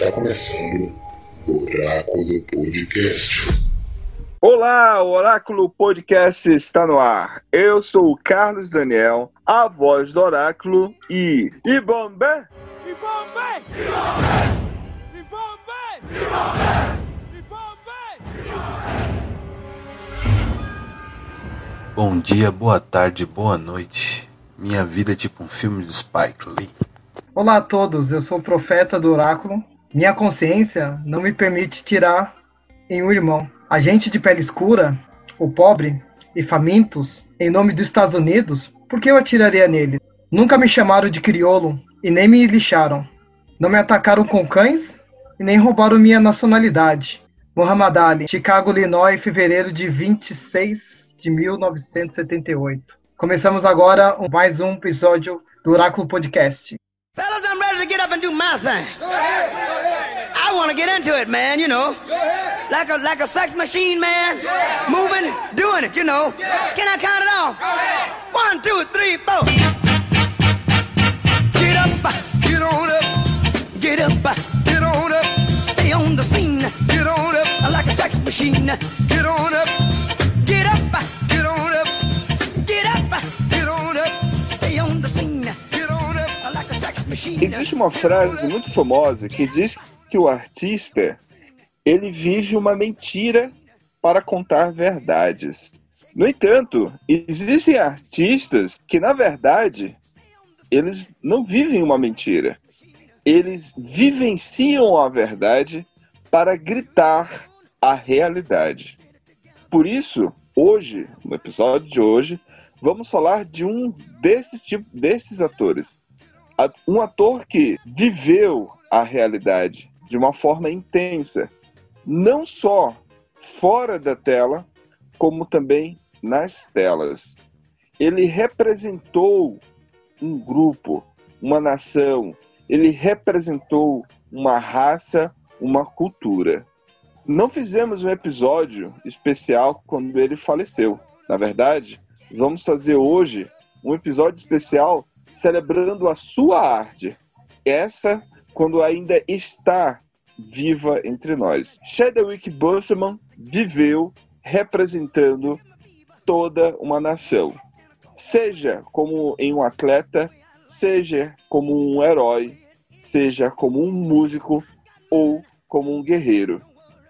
Está começando o Oráculo Podcast. Olá, o Oráculo Podcast está no ar. Eu sou o Carlos Daniel, a voz do Oráculo e. E Bombé! E! E Bom dia, boa tarde, boa noite. Minha vida é tipo um filme de Spike Lee. Olá a todos, eu sou o profeta do oráculo. Minha consciência não me permite tirar em um irmão. A gente de pele escura, o pobre e famintos, em nome dos Estados Unidos, por que eu atiraria nele? Nunca me chamaram de crioulo e nem me lixaram. Não me atacaram com cães e nem roubaram minha nacionalidade. Muhammad Ali, Chicago, Illinois, fevereiro de 26 de 1978. Começamos agora mais um episódio do Oráculo Podcast. Ready to get up and do my thing. Go ahead. I want to get into it, man, you know. Like a like a sex machine, man. Yeah. Moving, doing it, you know. Yeah. Can I count it off? One, two, three, four. Get up, get on up. Get up, get on up. Stay on the scene. Get on up. Like a sex machine. Get on up. Get up, get on up. Get up, Existe uma frase muito famosa que diz que o artista ele vive uma mentira para contar verdades. No entanto, existem artistas que na verdade eles não vivem uma mentira. Eles vivenciam a verdade para gritar a realidade. Por isso, hoje, no episódio de hoje, vamos falar de um desses tipo, desses atores um ator que viveu a realidade de uma forma intensa, não só fora da tela, como também nas telas. Ele representou um grupo, uma nação, ele representou uma raça, uma cultura. Não fizemos um episódio especial quando ele faleceu. Na verdade, vamos fazer hoje um episódio especial celebrando a sua arte. Essa, quando ainda está viva entre nós. Chadwick Boseman viveu representando toda uma nação. Seja como em um atleta, seja como um herói, seja como um músico ou como um guerreiro.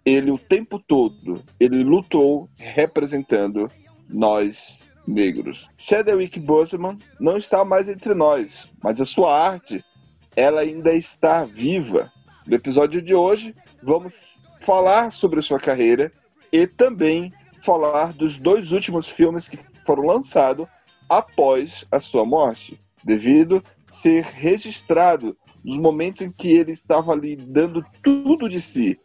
Ele o tempo todo, ele lutou representando nós negros. Chadwick Boseman não está mais entre nós, mas a sua arte, ela ainda está viva. No episódio de hoje, vamos falar sobre a sua carreira e também falar dos dois últimos filmes que foram lançados após a sua morte, devido ser registrado nos momentos em que ele estava ali dando tudo de si,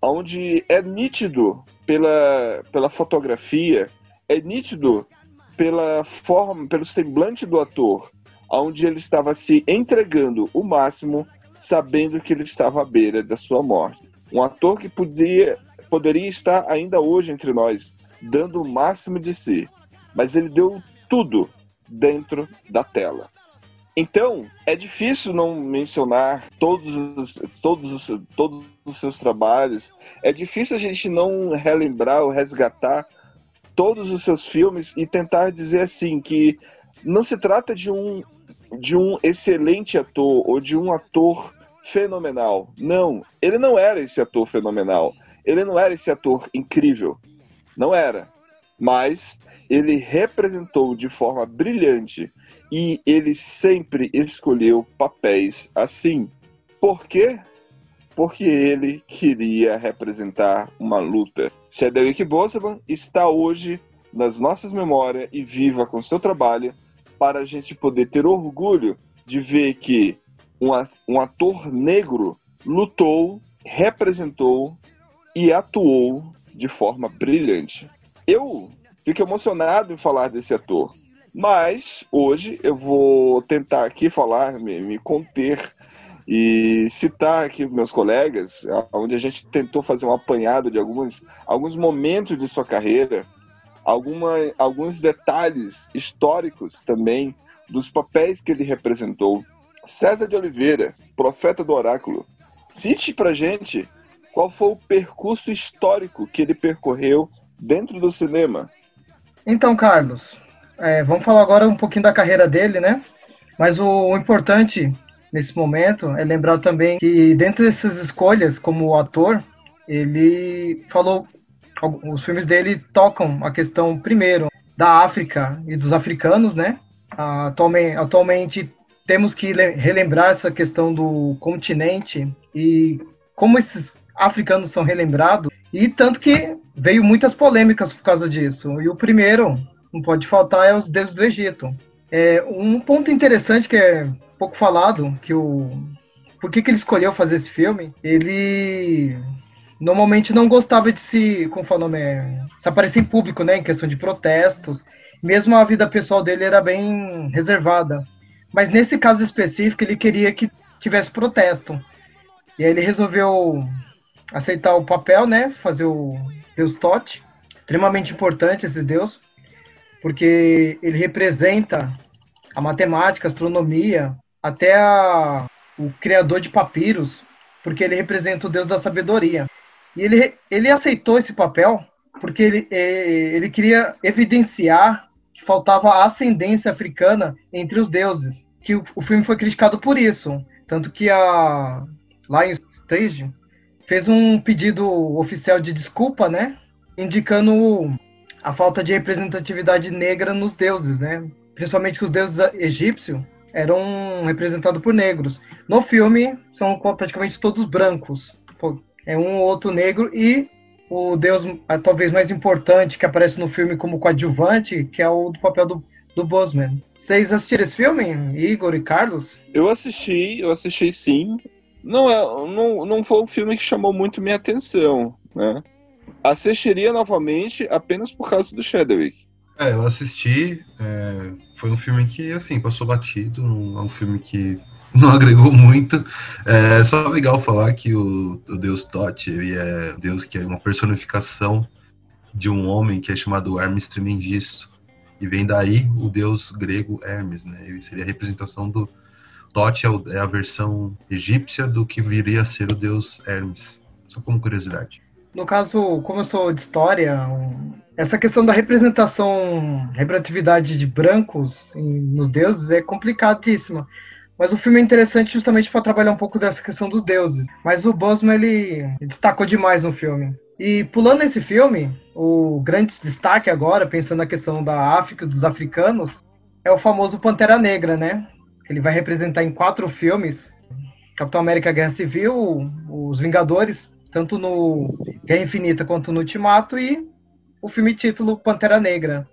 onde é nítido pela, pela fotografia, é nítido pela forma, pelo semblante do ator, onde ele estava se entregando o máximo, sabendo que ele estava à beira da sua morte. Um ator que podia, poderia estar ainda hoje entre nós, dando o máximo de si, mas ele deu tudo dentro da tela. Então, é difícil não mencionar todos os, todos, os, todos os seus trabalhos, é difícil a gente não relembrar ou resgatar todos os seus filmes e tentar dizer assim que não se trata de um de um excelente ator ou de um ator fenomenal. Não, ele não era esse ator fenomenal. Ele não era esse ator incrível. Não era. Mas ele representou de forma brilhante e ele sempre escolheu papéis assim. Por quê? Porque ele queria representar uma luta Chadwick Boseman está hoje nas nossas memórias e viva com seu trabalho para a gente poder ter orgulho de ver que um, ator negro lutou, representou e atuou de forma brilhante. Eu fico emocionado em falar desse ator, mas hoje eu vou tentar aqui falar, me conter e citar aqui meus colegas, onde a gente tentou fazer um apanhado de alguns, alguns momentos de sua carreira, alguma, alguns detalhes históricos também dos papéis que ele representou. César de Oliveira, profeta do oráculo. Cite pra gente qual foi o percurso histórico que ele percorreu dentro do cinema. Então, Carlos, é, vamos falar agora um pouquinho da carreira dele, né? Mas o, o importante nesse momento é lembrar também que dentro dessas escolhas como ator, ele falou os filmes dele tocam a questão primeiro da África e dos africanos, né? Atualmente, atualmente temos que relembrar essa questão do continente e como esses africanos são relembrados e tanto que veio muitas polêmicas por causa disso. E o primeiro, não pode faltar, é os deuses do Egito. É, um ponto interessante que é pouco falado, que o por que, que ele escolheu fazer esse filme? Ele normalmente não gostava de se, como o nome, é, se aparecer em público, né, em questão de protestos. Mesmo a vida pessoal dele era bem reservada. Mas nesse caso específico, ele queria que tivesse protesto. E aí ele resolveu aceitar o papel, né, fazer o Deus Tote, extremamente importante esse Deus, porque ele representa a matemática, a astronomia, até a, o criador de papiros, porque ele representa o Deus da sabedoria. E ele, ele aceitou esse papel porque ele, é, ele queria evidenciar que faltava ascendência africana entre os deuses. Que o, o filme foi criticado por isso. Tanto que a Lion Stage fez um pedido oficial de desculpa, né? Indicando a falta de representatividade negra nos deuses, né? Principalmente os deuses egípcios eram representados por negros. No filme, são praticamente todos brancos é um ou outro negro e o deus talvez mais importante que aparece no filme como coadjuvante, que é o do papel do, do Bosman. Vocês assistiram esse filme, Igor e Carlos? Eu assisti, eu assisti sim. Não, é, não, não foi um filme que chamou muito minha atenção, né? Assistiria novamente apenas por causa do Chadwick. É, eu assisti. É, foi um filme que, assim, passou batido. É um filme que não agregou muito. É só legal falar que o, o deus Tote ele é deus que é uma personificação de um homem que é chamado Hermes Trimegisto. E vem daí o deus grego Hermes, né? Ele seria a representação do Tote, é, é a versão egípcia do que viria a ser o deus Hermes. Só como curiosidade. No caso, como eu sou de história, essa questão da representação, representatividade de brancos nos deuses é complicadíssima. Mas o filme é interessante justamente para trabalhar um pouco dessa questão dos deuses. Mas o Bosman ele destacou demais no filme. E pulando esse filme, o grande destaque agora, pensando na questão da África, dos africanos, é o famoso Pantera Negra, né? Ele vai representar em quatro filmes: Capitão América Guerra Civil, Os Vingadores, tanto no Guerra Infinita quanto no Ultimato, e o filme título Pantera Negra.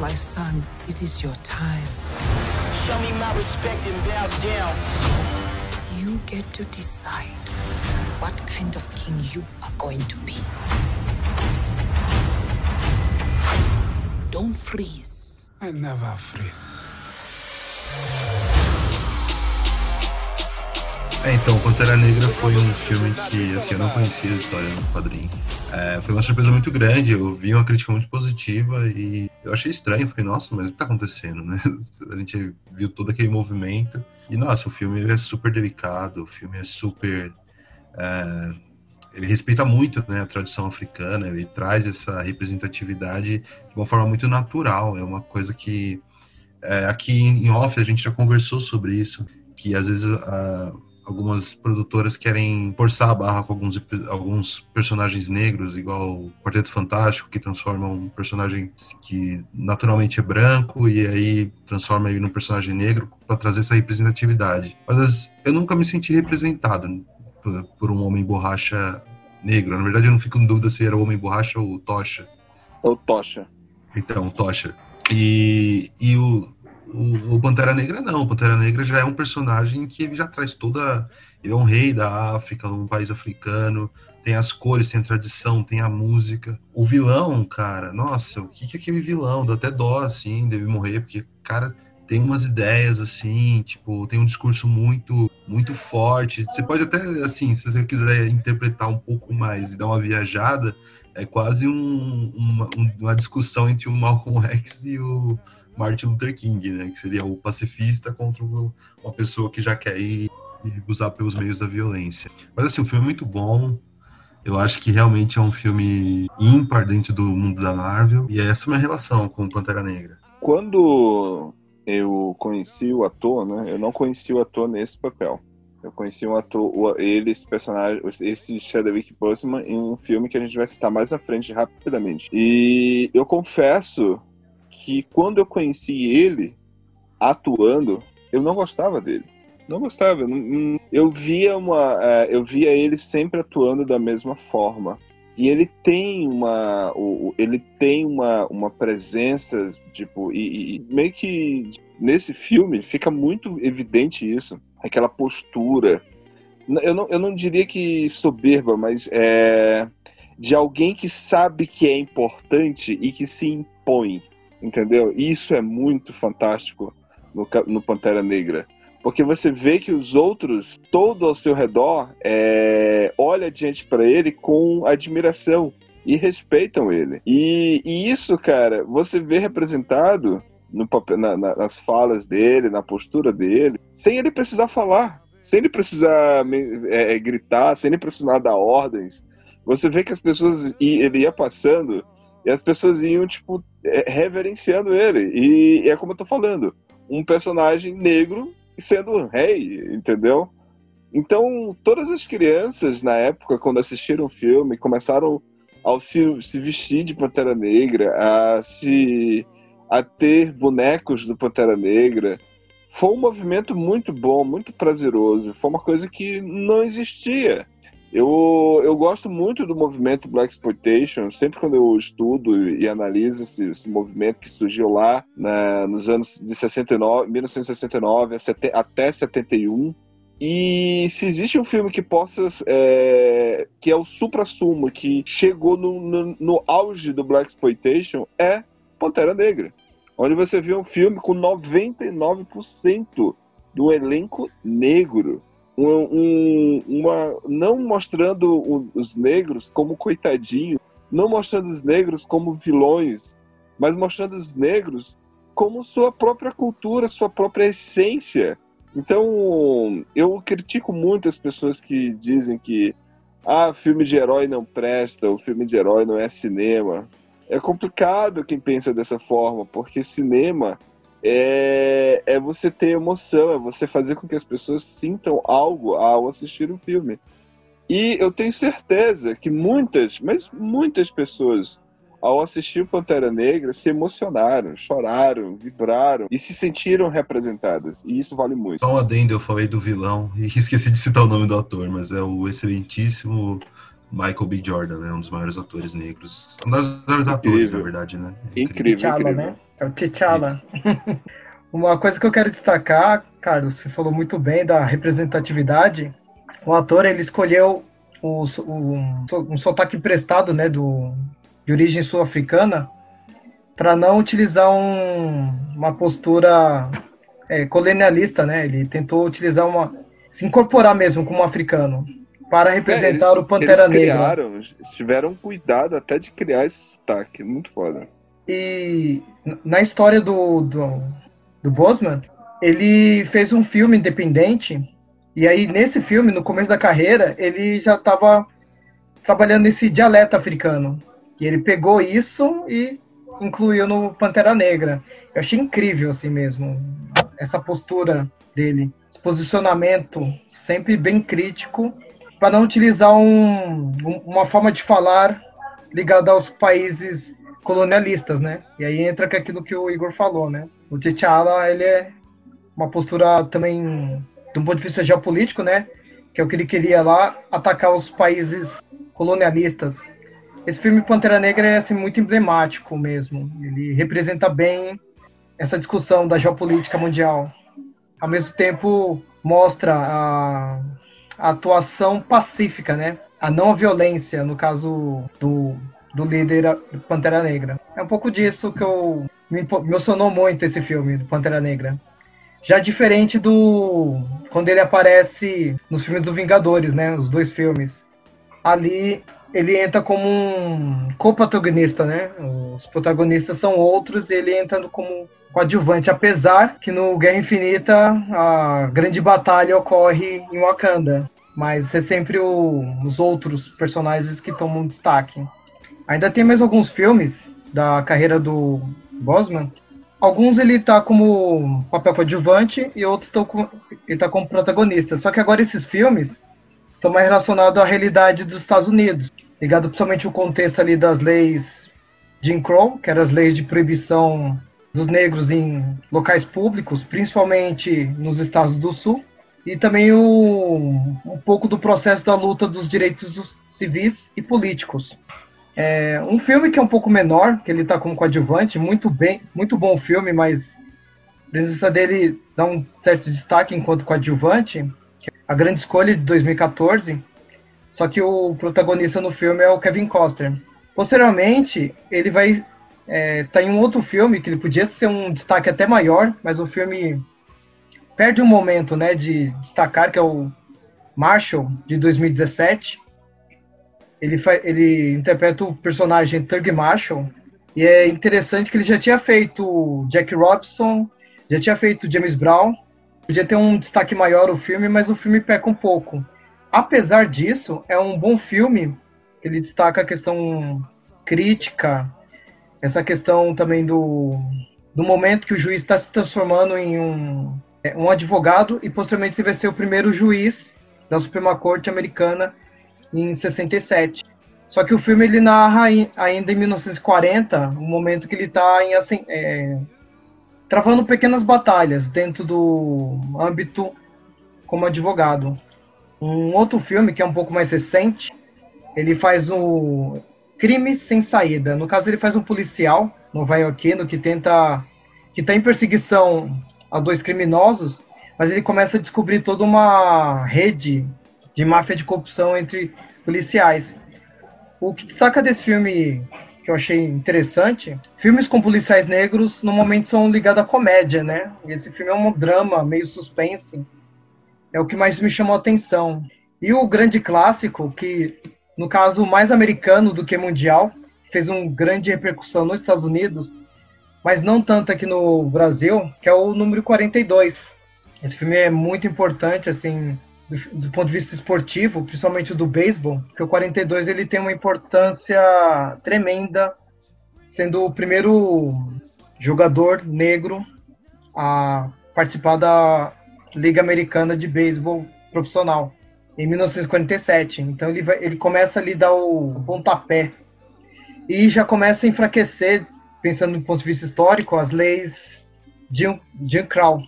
My son, it is your time. Show me my respect and bow down. You get to decide what kind of king you are going to be. Don't freeze. I never freeze. É, então, Pantera Negra foi um filme que assim, eu não conhecia a história no quadrinho. É, foi uma surpresa muito grande, eu vi uma crítica muito positiva e eu achei estranho, fiquei, nossa, mas o que tá acontecendo, né? A gente viu todo aquele movimento e, nossa, o filme é super delicado, o filme é super... É, ele respeita muito né, a tradição africana, ele traz essa representatividade de uma forma muito natural, é uma coisa que é, aqui em off a gente já conversou sobre isso, que às vezes a, algumas produtoras querem forçar a barra com alguns, alguns personagens negros, igual o Quarteto Fantástico, que transforma um personagem que naturalmente é branco e aí transforma ele num personagem negro para trazer essa representatividade. Mas eu nunca me senti representado por, por, um homem borracha negro. Na verdade, eu não fico em dúvida se era o homem borracha ou o Tocha. Ou Tocha. Então, Tocha. E, e o, o, o, Pantera Negra não, o Pantera Negra já é um personagem que ele já traz toda. Ele é um rei da África, um país africano, tem as cores, tem a tradição, tem a música. O vilão, cara, nossa, o que, que é aquele vilão? Dá até dó, assim, deve morrer, porque, cara, tem umas ideias assim, tipo, tem um discurso muito muito forte. Você pode até assim, se você quiser interpretar um pouco mais e dar uma viajada, é quase um, uma, uma discussão entre o Malcolm X e o Martin Luther King, né? Que seria o pacifista contra uma pessoa que já quer ir, usar pelos meios da violência. Mas assim, o filme é muito bom. Eu acho que realmente é um filme ímpar dentro do mundo da Marvel. E essa é a minha relação com Pantera Negra. Quando eu conheci o ator, né? Eu não conheci o ator nesse papel. Eu conheci um ator, ele, esse personagem, esse Chadwick Boseman, em um filme que a gente vai citar mais à frente rapidamente. E eu confesso que quando eu conheci ele atuando, eu não gostava dele. Não gostava. Eu via uma, é, eu via ele sempre atuando da mesma forma. E ele tem uma, ele tem uma, uma presença, tipo, e, e meio que nesse filme fica muito evidente isso aquela postura. Eu não, eu não diria que soberba, mas é de alguém que sabe que é importante e que se impõe, entendeu? Isso é muito fantástico no, no Pantera Negra. Porque você vê que os outros, todo ao seu redor, é, olha diante para ele com admiração e respeitam ele. E, e, isso, cara, você vê representado no na, na, nas falas dele, na postura dele, sem ele precisar falar, sem ele precisar é, é, gritar, sem ele precisar dar ordens. Você vê que as pessoas, ele ia passando e as pessoas iam, tipo, é, reverenciando ele. E, e é como eu tô falando, um personagem negro sendo um rei, entendeu? Então, todas as crianças na época, quando assistiram o filme, começaram a se, se vestir de Pantera Negra, a se a ter bonecos do Pantera Negra. Foi um movimento muito bom, muito prazeroso. Foi uma coisa que não existia. Eu, eu gosto muito do movimento Black Exploitation, sempre quando eu estudo e analiso esse, esse movimento que surgiu lá né, nos anos de 69, 1969 até 71. E se existe um filme que possa. É, que é o supra-sumo, que chegou no, no, no auge do Black Exploitation, é Pantera Negra onde você vê um filme com 99% do elenco negro. Um, um, uma, não mostrando os negros como coitadinhos, não mostrando os negros como vilões, mas mostrando os negros como sua própria cultura, sua própria essência. Então, eu critico muito as pessoas que dizem que ah, filme de herói não presta, o filme de herói não é cinema. É complicado quem pensa dessa forma, porque cinema é, é você ter emoção, é você fazer com que as pessoas sintam algo ao assistir o um filme. E eu tenho certeza que muitas, mas muitas pessoas, ao assistir Pantera Negra, se emocionaram, choraram, vibraram e se sentiram representadas. E isso vale muito. Só um adendo, eu falei do vilão e esqueci de citar o nome do ator, mas é o excelentíssimo Michael B. Jordan, né? Um dos maiores atores negros. Um dos maiores atores, na verdade, né? Incrível, T'Challa, incrível. né? É o T'Challa. Uma coisa que eu quero destacar, Carlos, você falou muito bem da representatividade. O ator, ele escolheu o, o, um sotaque emprestado, né, do, de origem sul-africana, para não utilizar um, uma postura é, colonialista, né? Ele tentou utilizar uma... se incorporar mesmo como africano para representar é, eles, o Pantera eles criaram, Negra. Tiveram cuidado até de criar esse sotaque, muito foda. E na história do, do, do Bosman, ele fez um filme independente, e aí nesse filme, no começo da carreira, ele já estava trabalhando nesse dialeto africano. E ele pegou isso e incluiu no Pantera Negra. Eu achei incrível assim mesmo, essa postura dele, esse posicionamento sempre bem crítico para não utilizar um, uma forma de falar ligada aos países colonialistas, né? E aí entra com aquilo que o Igor falou, né? O T'Challa, ele é uma postura também, de um ponto de vista geopolítico, né? Que é o que ele queria lá, atacar os países colonialistas. Esse filme Pantera Negra é assim, muito emblemático mesmo. Ele representa bem essa discussão da geopolítica mundial. Ao mesmo tempo, mostra a a atuação pacífica, né? A não violência, no caso do, do líder Pantera Negra. É um pouco disso que eu me emocionou muito esse filme, Pantera Negra. Já diferente do. Quando ele aparece nos filmes do Vingadores, né? Os dois filmes. Ali ele entra como um co-protagonista, né? Os protagonistas são outros e ele entra como coadjuvante, apesar que no Guerra Infinita a grande batalha ocorre em Wakanda. Mas é sempre o, os outros personagens que tomam destaque. Ainda tem mais alguns filmes da carreira do Bosman. Alguns ele tá como papel coadjuvante e outros com, ele tá como protagonista. Só que agora esses filmes estão mais relacionados à realidade dos Estados Unidos, ligado principalmente ao contexto ali das leis Jim Crow, que eram as leis de proibição dos negros em locais públicos, principalmente nos estados do Sul, e também o, um pouco do processo da luta dos direitos civis e políticos. É, um filme que é um pouco menor, que ele está como coadjuvante, muito bem, muito bom filme, mas a presença dele dá um certo destaque enquanto coadjuvante, é a grande escolha de 2014, só que o protagonista no filme é o Kevin Costner. Posteriormente, ele vai é, tá em um outro filme que ele podia ser um destaque até maior, mas o filme perde um momento, né, de destacar que é o Marshall de 2017 ele, ele interpreta o personagem Thug Marshall. E é interessante que ele já tinha feito Jack Robinson, já tinha feito James Brown. Podia ter um destaque maior o filme, mas o filme peca um pouco. Apesar disso, é um bom filme. Ele destaca a questão crítica, essa questão também do, do momento que o juiz está se transformando em um, é, um advogado e posteriormente ele vai ser o primeiro juiz da Suprema Corte americana em 67. Só que o filme ele narra ainda em 1940, o um momento que ele está assim, é, travando pequenas batalhas dentro do âmbito como advogado. Um outro filme que é um pouco mais recente, ele faz o Crime sem saída. No caso ele faz um policial nova-iorquino que tenta que está em perseguição a dois criminosos, mas ele começa a descobrir toda uma rede de máfia de corrupção entre policiais. O que destaca desse filme que eu achei interessante, filmes com policiais negros normalmente são ligados à comédia, né? Esse filme é um drama, meio suspense. É o que mais me chamou a atenção. E o grande clássico, que no caso mais americano do que mundial, fez uma grande repercussão nos Estados Unidos, mas não tanto aqui no Brasil, que é o número 42. Esse filme é muito importante, assim, do, do, ponto de vista esportivo, principalmente do beisebol, que o 42 ele tem uma importância tremenda, sendo o primeiro jogador negro a participar da Liga Americana de Beisebol profissional em 1947. Então ele, vai, ele começa a dar o pontapé e já começa a enfraquecer, pensando do ponto de vista histórico, as leis de Jim Crow.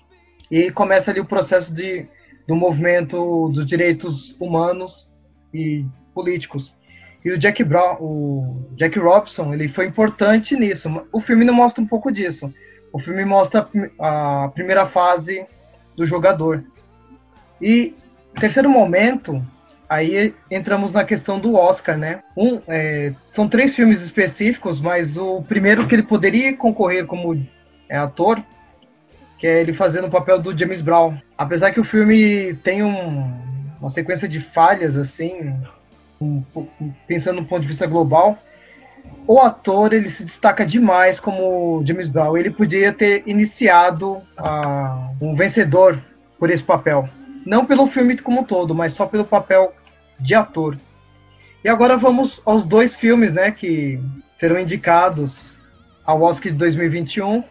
E começa ali o processo de do movimento dos direitos humanos e políticos. E o Jack Brown, o Jack Robson, ele foi importante nisso. O filme não mostra um pouco disso. O filme mostra a primeira fase do jogador. E terceiro momento, aí entramos na questão do Oscar, né? Um, é, são três filmes específicos, mas o primeiro que ele poderia concorrer como é, ator que é ele fazendo o papel do James Brown. Apesar que o filme tem um, uma sequência de falhas, assim, um, pensando no ponto de vista global, o ator ele se destaca demais como James Brown. Ele podia ter iniciado uh, um vencedor por esse papel. Não pelo filme como um todo, mas só pelo papel de ator. E agora vamos aos dois filmes, né, que serão indicados ao Oscar de 2021,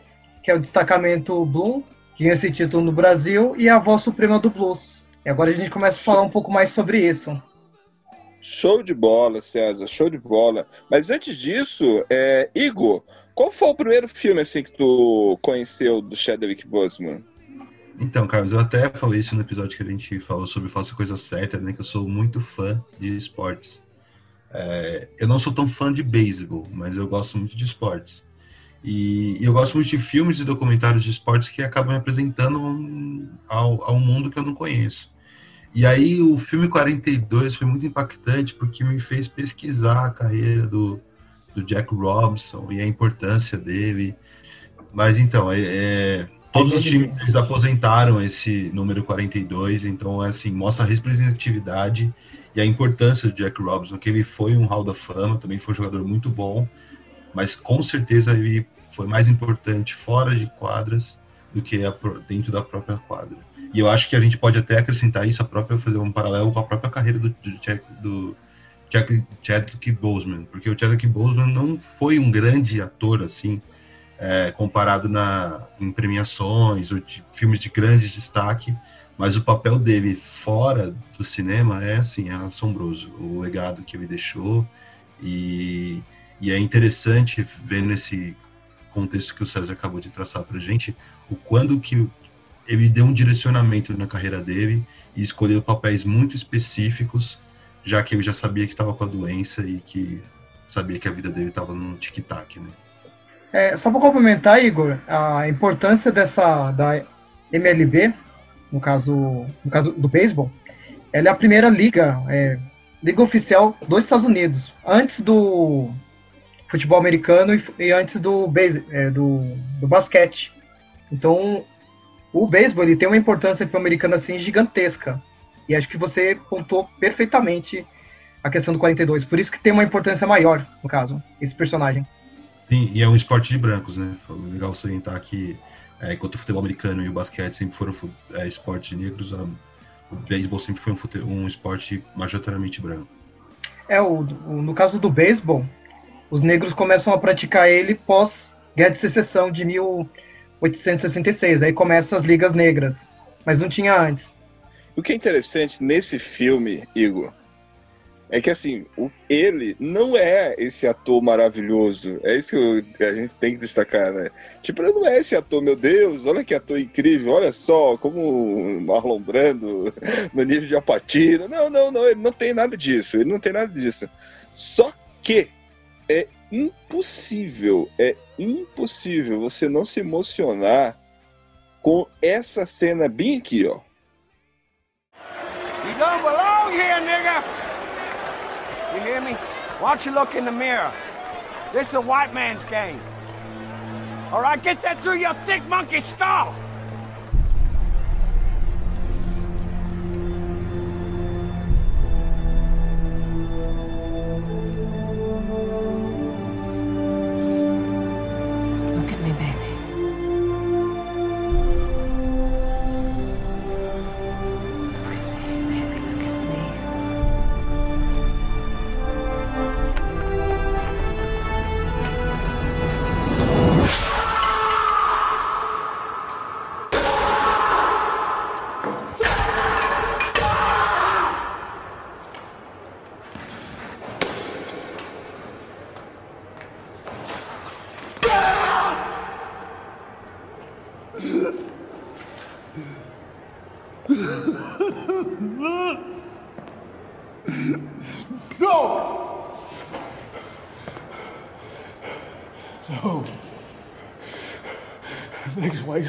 que é o destacamento Bloom, que ganha esse título no Brasil, e a voz suprema do blues. E agora a gente começa a falar um pouco mais sobre isso. Show de bola, César, show de bola. Mas antes disso, é, Igor, qual foi o primeiro filme assim que tu conheceu do Chadwick Boseman? Então, Carlos, eu até falei isso no episódio que a gente falou sobre Faça a Coisa Certa, né? Que eu sou muito fã de esportes. É, eu não sou tão fã de beisebol, mas eu gosto muito de esportes. E, e, eu gosto muito de filmes e documentários de esportes que acabam me apresentando um, ao, ao mundo que eu não conheço. E aí o filme 42 foi muito impactante porque me fez pesquisar a carreira do, do Jack Robinson e a importância dele. Mas então, é, é, todos os times eles aposentaram esse número 42, então assim, mostra a representatividade e a importância do Jack Robinson, que ele foi um Hall da Fama, também foi um jogador muito bom, mas com certeza ele foi mais importante fora de quadras do que dentro da própria quadra. E eu acho que a gente pode até acrescentar isso, a própria fazer um paralelo com a própria carreira do, do, Jack, do Jack, Chadwick Boseman, porque o Chadwick Boseman não foi um grande ator assim, é, comparado na, em premiações ou de filmes de grande destaque, mas o papel dele fora do cinema é assim, é assombroso. O legado que ele deixou e, e é interessante ver nesse contexto que o César acabou de traçar para gente, o quando que ele deu um direcionamento na carreira dele e escolheu papéis muito específicos, já que ele já sabia que estava com a doença e que sabia que a vida dele estava no tic-tac, né? É, só para complementar, Igor, a importância dessa da MLB, no caso, no caso do beisebol, ela é a primeira liga, é, liga oficial dos Estados Unidos, antes do futebol americano e, e antes do, é, do, do basquete. Então, o beisebol ele tem uma importância para o americano assim gigantesca. E acho que você contou perfeitamente a questão do 42. Por isso que tem uma importância maior, no caso, esse personagem. Sim, e é um esporte de brancos, né? Foi legal salientar que é, enquanto o futebol americano e o basquete sempre foram é, esportes de negros, o beisebol sempre foi um, um esporte majoritariamente branco. É, o, o, no caso do beisebol, os negros começam a praticar ele pós Guerra de Secessão de 1866. Aí começam as ligas negras, mas não tinha antes. O que é interessante nesse filme, Igor, é que assim, o, ele não é esse ator maravilhoso. É isso que a gente tem que destacar, né? Tipo, ele não é esse ator, meu Deus, olha que ator incrível, olha só, como Marlon Brando, no nível de Apatino. Não, não, não, ele não tem nada disso, ele não tem nada disso. Só que é impossível, é impossível você não se emocionar com essa cena bem aqui, ó. You don't belong here, nigga. Hear me? Why don't you look in the mirror? This is a white man's game. All right, get that through your thick monkey skull.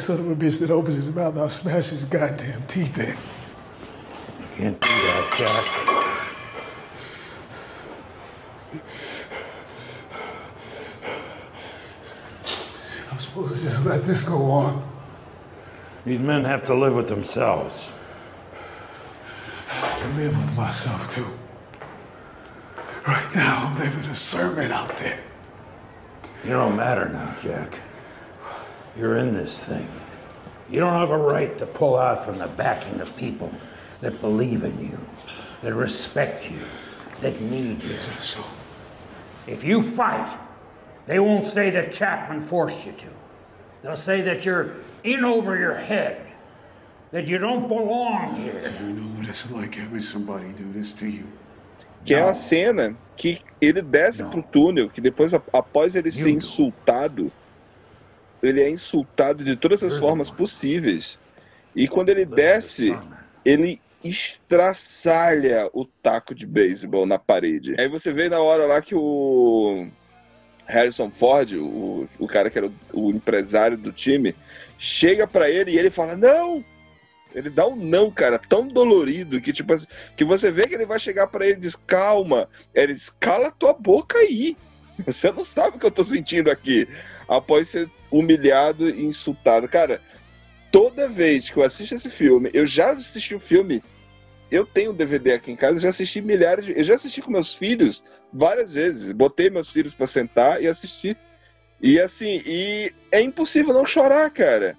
Son of a bitch that opens his mouth, I'll smash his goddamn teeth in. You can't do that, Jack. I'm supposed to just let this go on. These men have to live with themselves. I have to live with myself, too. Right now, I'm living a sermon out there. You don't matter now, Jack. You're in this thing. You don't have a right to pull out from the backing of people that believe in you, that respect you, that need you. So, If you fight, they won't say that Chapman forced you to. They'll say that you're in over your head, that you don't belong here. Do you know what it's like having somebody do this to you? Que é a cena que ele desce Não. pro túnel, que depois, após ele ser You do. insultado, ele é insultado de todas as formas possíveis. E quando ele desce, ele estraçalha o taco de beisebol na parede. Aí você vê na hora lá que o Harrison Ford, o, o cara que era o, o empresário do time, chega pra ele e ele fala: Não! Ele dá um não, cara, tão dolorido que tipo que você vê que ele vai chegar pra ele e diz: Calma. Ele diz: Cala tua boca aí. Você não sabe o que eu tô sentindo aqui. Após ser humilhado e insultado. Cara, toda vez que eu assisto esse filme, eu já assisti o filme. Eu tenho um DVD aqui em casa, já assisti milhares de. Eu já assisti com meus filhos várias vezes. Botei meus filhos para sentar e assistir. E assim, e é impossível não chorar, cara.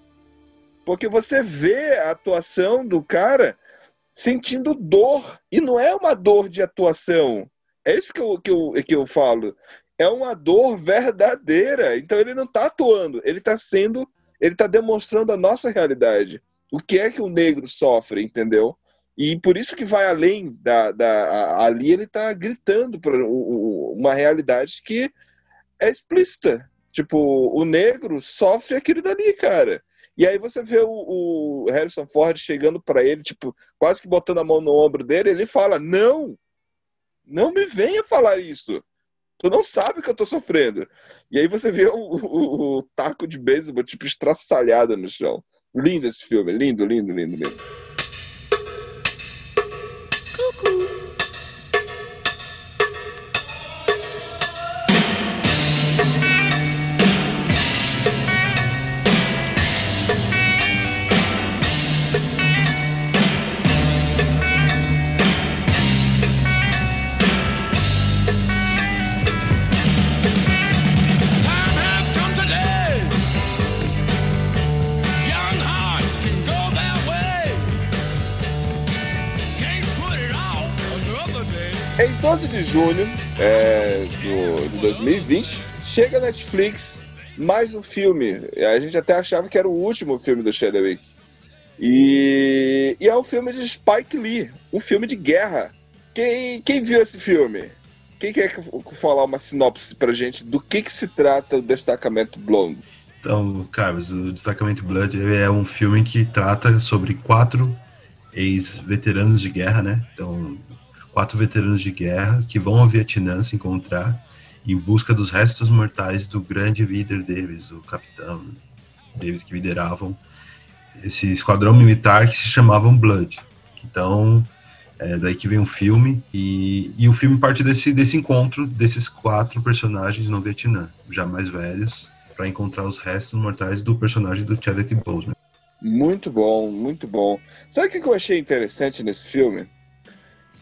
Porque você vê a atuação do cara sentindo dor. E não é uma dor de atuação. É isso que eu, que eu, que eu falo. É uma dor verdadeira. Então ele não está atuando, ele está sendo. Ele está demonstrando a nossa realidade. O que é que o negro sofre, entendeu? E por isso que vai além da. da ali ele está gritando para uma realidade que é explícita. Tipo, o negro sofre aquilo dali, cara. E aí você vê o, o Harrison Ford chegando para ele, tipo, quase que botando a mão no ombro dele, ele fala: Não, não me venha falar isso. Tu não sabe que eu tô sofrendo. E aí você vê o, o, o taco de beisebol, tipo, estraçalhado no chão. Lindo esse filme, lindo, lindo, lindo, lindo. Em 12 de junho é, de 2020, chega a Netflix mais um filme. A gente até achava que era o último filme do Chadwick. E, e é um filme de Spike Lee, um filme de guerra. Quem, quem viu esse filme? Quem quer que- falar uma sinopse pra gente do que, que se trata o Destacamento Blonde? Então, Carlos, o Destacamento Blood é um filme que trata sobre quatro ex-veteranos de guerra, né? Então, quatro veteranos de guerra que vão ao Vietnã se encontrar em busca dos restos mortais do grande líder deles, o capitão deles que lideravam esse esquadrão militar que se chamavam Blood. Então, é daí que vem o filme e, e o filme parte desse, desse encontro desses quatro personagens no Vietnã, já mais velhos, para encontrar os restos mortais do personagem do Chadwick Boseman. Muito bom, muito bom. Sabe o que eu achei interessante nesse filme?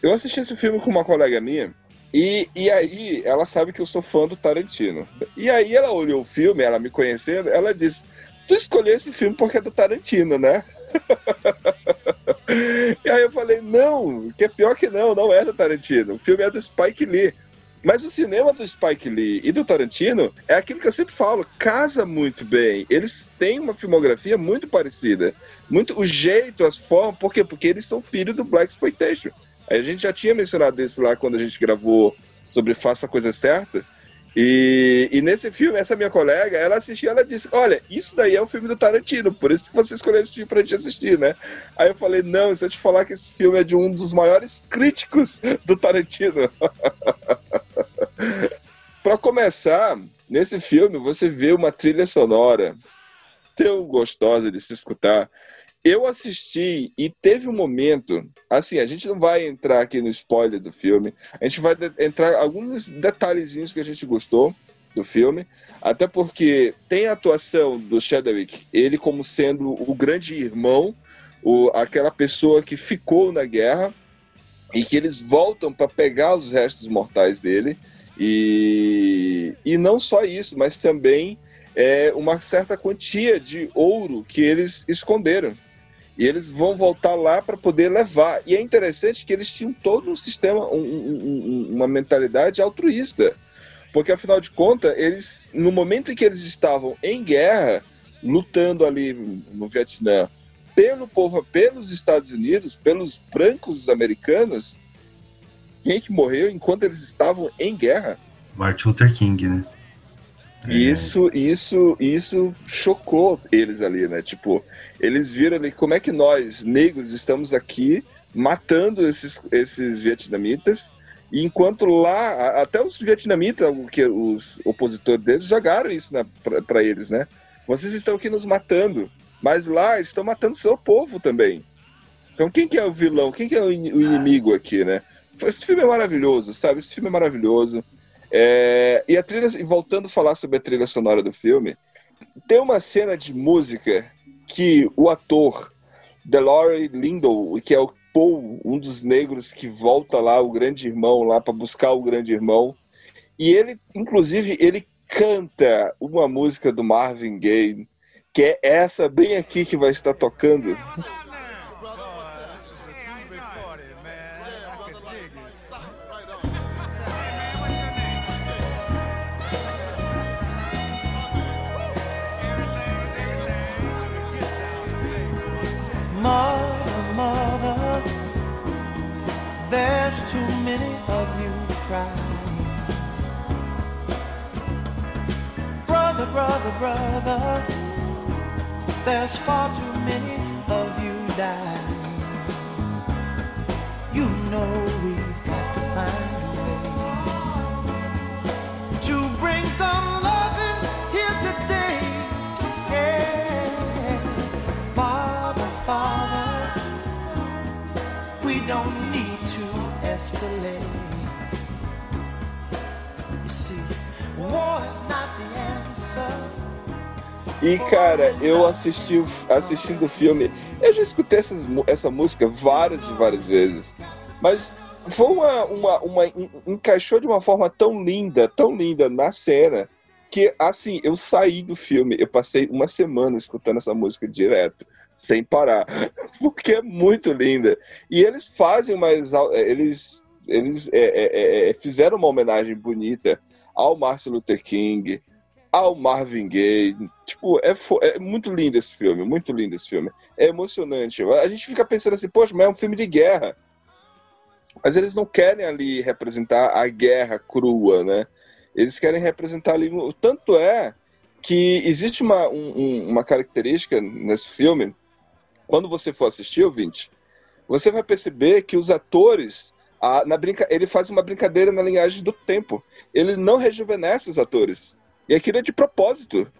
Eu assisti esse filme com uma colega minha e, e aí ela sabe que eu sou fã do Tarantino. E aí ela olhou o filme, ela me conhecendo, ela disse: Tu escolheu esse filme porque é do Tarantino, né? e aí eu falei: Não, que é pior que não, não é do Tarantino. O filme é do Spike Lee. Mas o cinema do Spike Lee e do Tarantino é aquilo que eu sempre falo, casa muito bem. Eles têm uma filmografia muito parecida. Muito o jeito, as formas, por quê? Porque eles são filhos do Black Exploitation. A gente já tinha mencionado isso lá quando a gente gravou sobre Faça a Coisa Certa. E, e nesse filme, essa minha colega, ela assistiu, ela disse: Olha, isso daí é o filme do Tarantino, por isso que você escolheu esse filme pra gente assistir, né? Aí eu falei: Não, se eu te falar que esse filme é de um dos maiores críticos do Tarantino. Pra começar, nesse filme você vê uma trilha sonora tão gostosa de se escutar. Eu assisti e teve um momento, assim, a gente não vai entrar aqui no spoiler do filme, a gente vai entrar alguns detalhezinhos que a gente gostou do filme, até porque tem a atuação do Chadwick, ele como sendo o grande irmão, o, aquela pessoa que ficou na guerra e que eles voltam para pegar os restos mortais dele e, e não só isso, mas também é, uma certa quantia de ouro que eles esconderam. E eles vão voltar lá para poder levar. E é interessante que eles tinham todo um sistema, um- um- um- uma mentalidade altruísta. Porque, afinal de contas, eles, no momento em que eles estavam em guerra, lutando ali no Vietnã, pelo povo, pelos Estados Unidos, pelos brancos americanos, quem que morreu enquanto eles estavam em guerra? Martin Luther King, né? E isso, isso, isso chocou eles ali, né? Tipo, eles viram ali como é que nós, negros, estamos aqui matando esses, esses vietnamitas, e enquanto lá, até os vietnamitas, que os opositores deles, jogaram isso para eles, né? Vocês estão aqui nos matando, mas lá estão matando seu povo também. Então quem que é o vilão? Quem que é o inimigo aqui, né? Esse filme é maravilhoso, sabe? Esse filme é maravilhoso. É, e a trilha, voltando a falar sobre a trilha sonora do filme, tem uma cena de música que o ator Delore Lindow, que é o Paul, um dos negros que volta lá, o grande irmão, lá para buscar o grande irmão, e ele, inclusive, ele canta uma música do Marvin Gaye, que é essa bem aqui que vai estar tocando. There's too many of you crying. Brother, brother, brother, there's far too many of you dying. You know E, cara, eu assisti assistindo o filme. Eu já escutei essas essa música várias e várias vezes. Mas foi uma, uma, uma. en- encaixou de uma forma tão linda, tão linda na cena. Que, assim, eu saí do filme, eu passei uma semana escutando essa música direto, sem parar, porque é muito linda. E eles fazem uma. Eles, eles é, é, é, fizeram uma homenagem bonita ao Martin Luther King, ao Marvin Gaye. Tipo, é, é muito lindo esse filme, muito lindo esse filme. É emocionante. A gente fica pensando assim, poxa, mas é um filme de guerra. Mas eles não querem ali representar a guerra crua, né? Eles querem representar ali. Tanto é que existe uma, um- um- uma característica nesse filme. Quando você for assistir, ouvinte, você vai perceber que os atores. A- na brinca... Ele faz uma brincadeira na linhagem do tempo. Ele não rejuvenesce os atores. E aquilo é de propósito.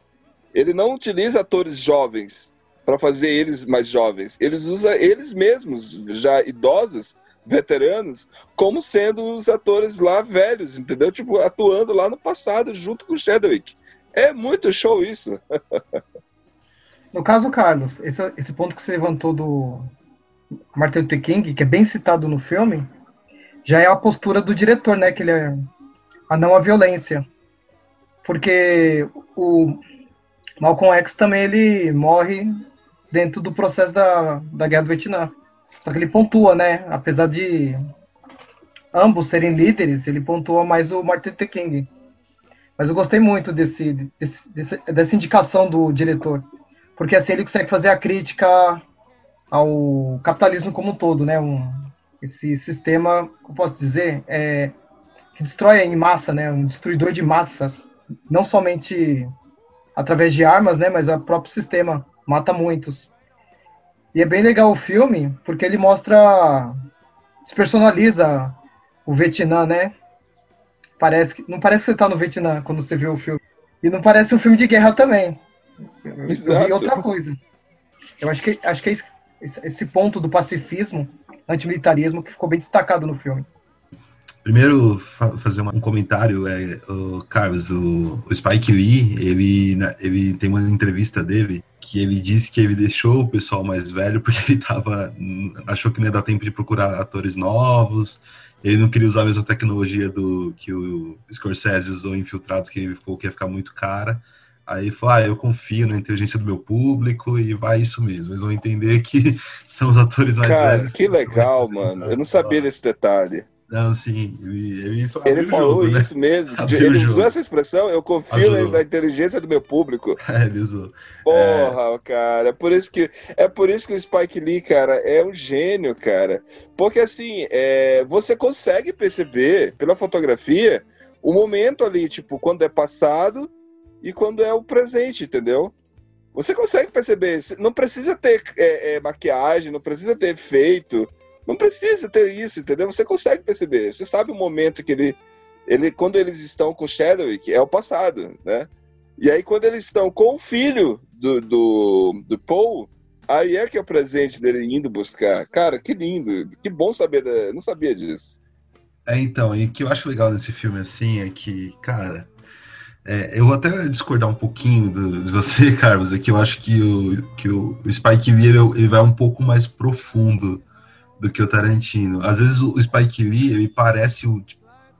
Ele não utiliza atores jovens para fazer eles mais jovens. Eles usa eles mesmos, já idosos, veteranos, como sendo os atores lá velhos, entendeu? Tipo, atuando lá no passado junto com o Chadwick. É muito show isso. No caso, Carlos, esse, esse ponto que você levantou do Martin Luther King, que é bem citado no filme, já é a postura do diretor, né? Que ele é a não à violência. Porque o Malcolm X também ele morre dentro do processo da, da Guerra do Vietnã. Só que ele pontua, né? Apesar de ambos serem líderes, ele pontua mais o Martin Luther King. Mas eu gostei muito desse- desse- dessa indicação do diretor. Porque assim ele consegue fazer a crítica ao capitalismo como um todo, né? Um, esse sistema, como posso dizer, é, que destrói em massa, né? Um destruidor de massas. Não somente através de armas, né? Mas o próprio sistema mata muitos. E é bem legal o filme, porque ele mostra, despersonaliza o Vietnã, né? Parece que, não parece que você tá no Vietnã quando você vê o filme. E não parece um filme de guerra também. Eu Exato. outra coisa. Eu acho que, acho que é esse ponto do pacifismo, antimilitarismo, que ficou bem destacado no filme. Primeiro, fa- fazer um comentário, é, o Carlos, o, o Spike Lee, ele, na- ele tem uma entrevista dele que ele disse que ele deixou o pessoal mais velho porque ele tava, achou que não ia dar tempo de procurar atores novos, ele não queria usar a mesma tecnologia do que o Scorsese usou Infiltrados, que ele ficou que ia ficar muito cara. Aí falou, ah, eu confio na inteligência do meu público e vai isso mesmo. Eles vão entender que são os atores mais Cara, velhos. que legal, mano. Eu não sabia desse detalhe. Não, sim, ele, ele falou jogo, né? isso mesmo. Abriu Ele jogo. usou essa expressão, eu confio Azul. na inteligência do meu público. É, ele usou. Porra, cara, é por isso que é por isso que o Spike Lee, cara, é um gênio, cara. Porque assim, é, você consegue perceber pela fotografia o momento ali, tipo, quando é passado e quando é o presente, entendeu? Você consegue perceber, não precisa ter é, é, maquiagem, não precisa ter efeito, não precisa ter isso, entendeu? Você consegue perceber, você sabe o momento que ele, ele quando eles estão com Chadwick, é o passado, né? E aí, quando eles estão com o filho do, do, do Paul, aí é que é o presente dele indo buscar. Cara, que lindo. Que bom saber. Da... Não sabia disso. É, então, e o que eu acho legal nesse filme, assim, é que, cara, é, eu vou até discordar um pouquinho do, de você, Carlos, é que eu acho que o, que o, Spike Lee, ele, ele vai um pouco mais profundo do que o Tarantino. Às vezes o Spike Lee, ele parece,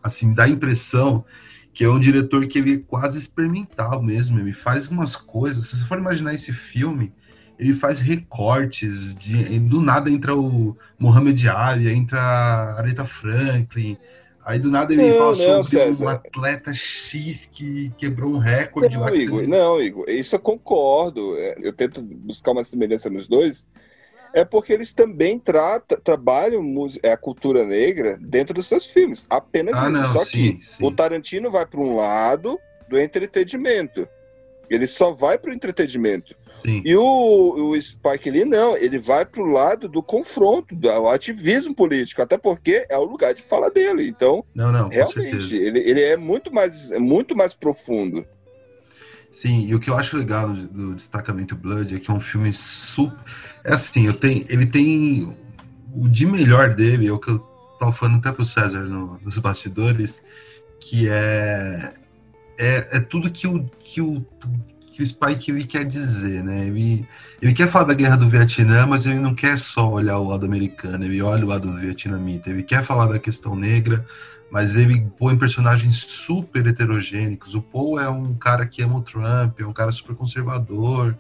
assim, dá a impressão que é um diretor que ele é quase experimental mesmo, ele faz umas coisas, se você for imaginar esse filme, ele faz recortes, de, do nada entra o Mohamed Ali, entra a Aretha Franklin, aí do nada ele Não, fala não, sobre César. um atleta X que quebrou um recorde lá. Não, que Igor, você- não, Igor, isso eu concordo. É, Eu tento buscar uma semelhança nos dois. É porque eles também trata, trabalham é, a cultura negra dentro dos seus filmes. Apenas Ah, isso. Só sim, que sim. o Tarantino vai para um lado do entretenimento. Ele só vai para o entretenimento. Sim. E o, o Spike Lee, não, ele vai para o lado do confronto, do ativismo político, até porque é o lugar de fala dele. Então, Não, não, realmente, ele, ele é muito mais, muito mais profundo. Sim, e o que eu acho legal do, do Destacamento Blood é que é um filme super. É assim, eu tenho, ele tem. O de melhor dele, é o que eu tava falando até pro César no- nos bastidores, que é. É, é tudo que o, que, o, que o Spike Lee quer dizer, né? Ele, ele quer falar da guerra do Vietnã, mas ele não quer só olhar o lado americano, ele olha o lado vietnamita. Ele quer falar da questão negra, mas ele põe personagens super heterogênicos. O Paul é um cara que ama o Trump, é um cara super conservador.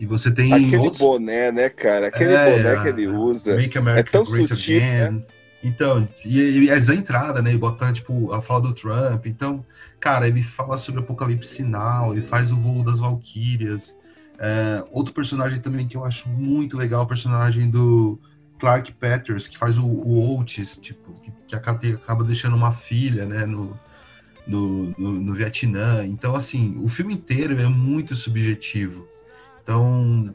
E você tem Aquele outros boné, né, cara? Aquele É, boné que ele usa. Make America é tão Great sutil, Again. né? Então, e, e as entradas, né? E bota, tipo, a fala do Trump. Então, cara, ele fala sobre Apocalipse Sinal, ele faz o voo das Valquírias. É, outro personagem também que eu acho muito legal, o personagem do Clark Peters, que faz o, o tipo, que, que acaba, acaba deixando uma filha, né, no, no, no, no Vietnã. Então, assim, o filme inteiro é muito subjetivo. Então,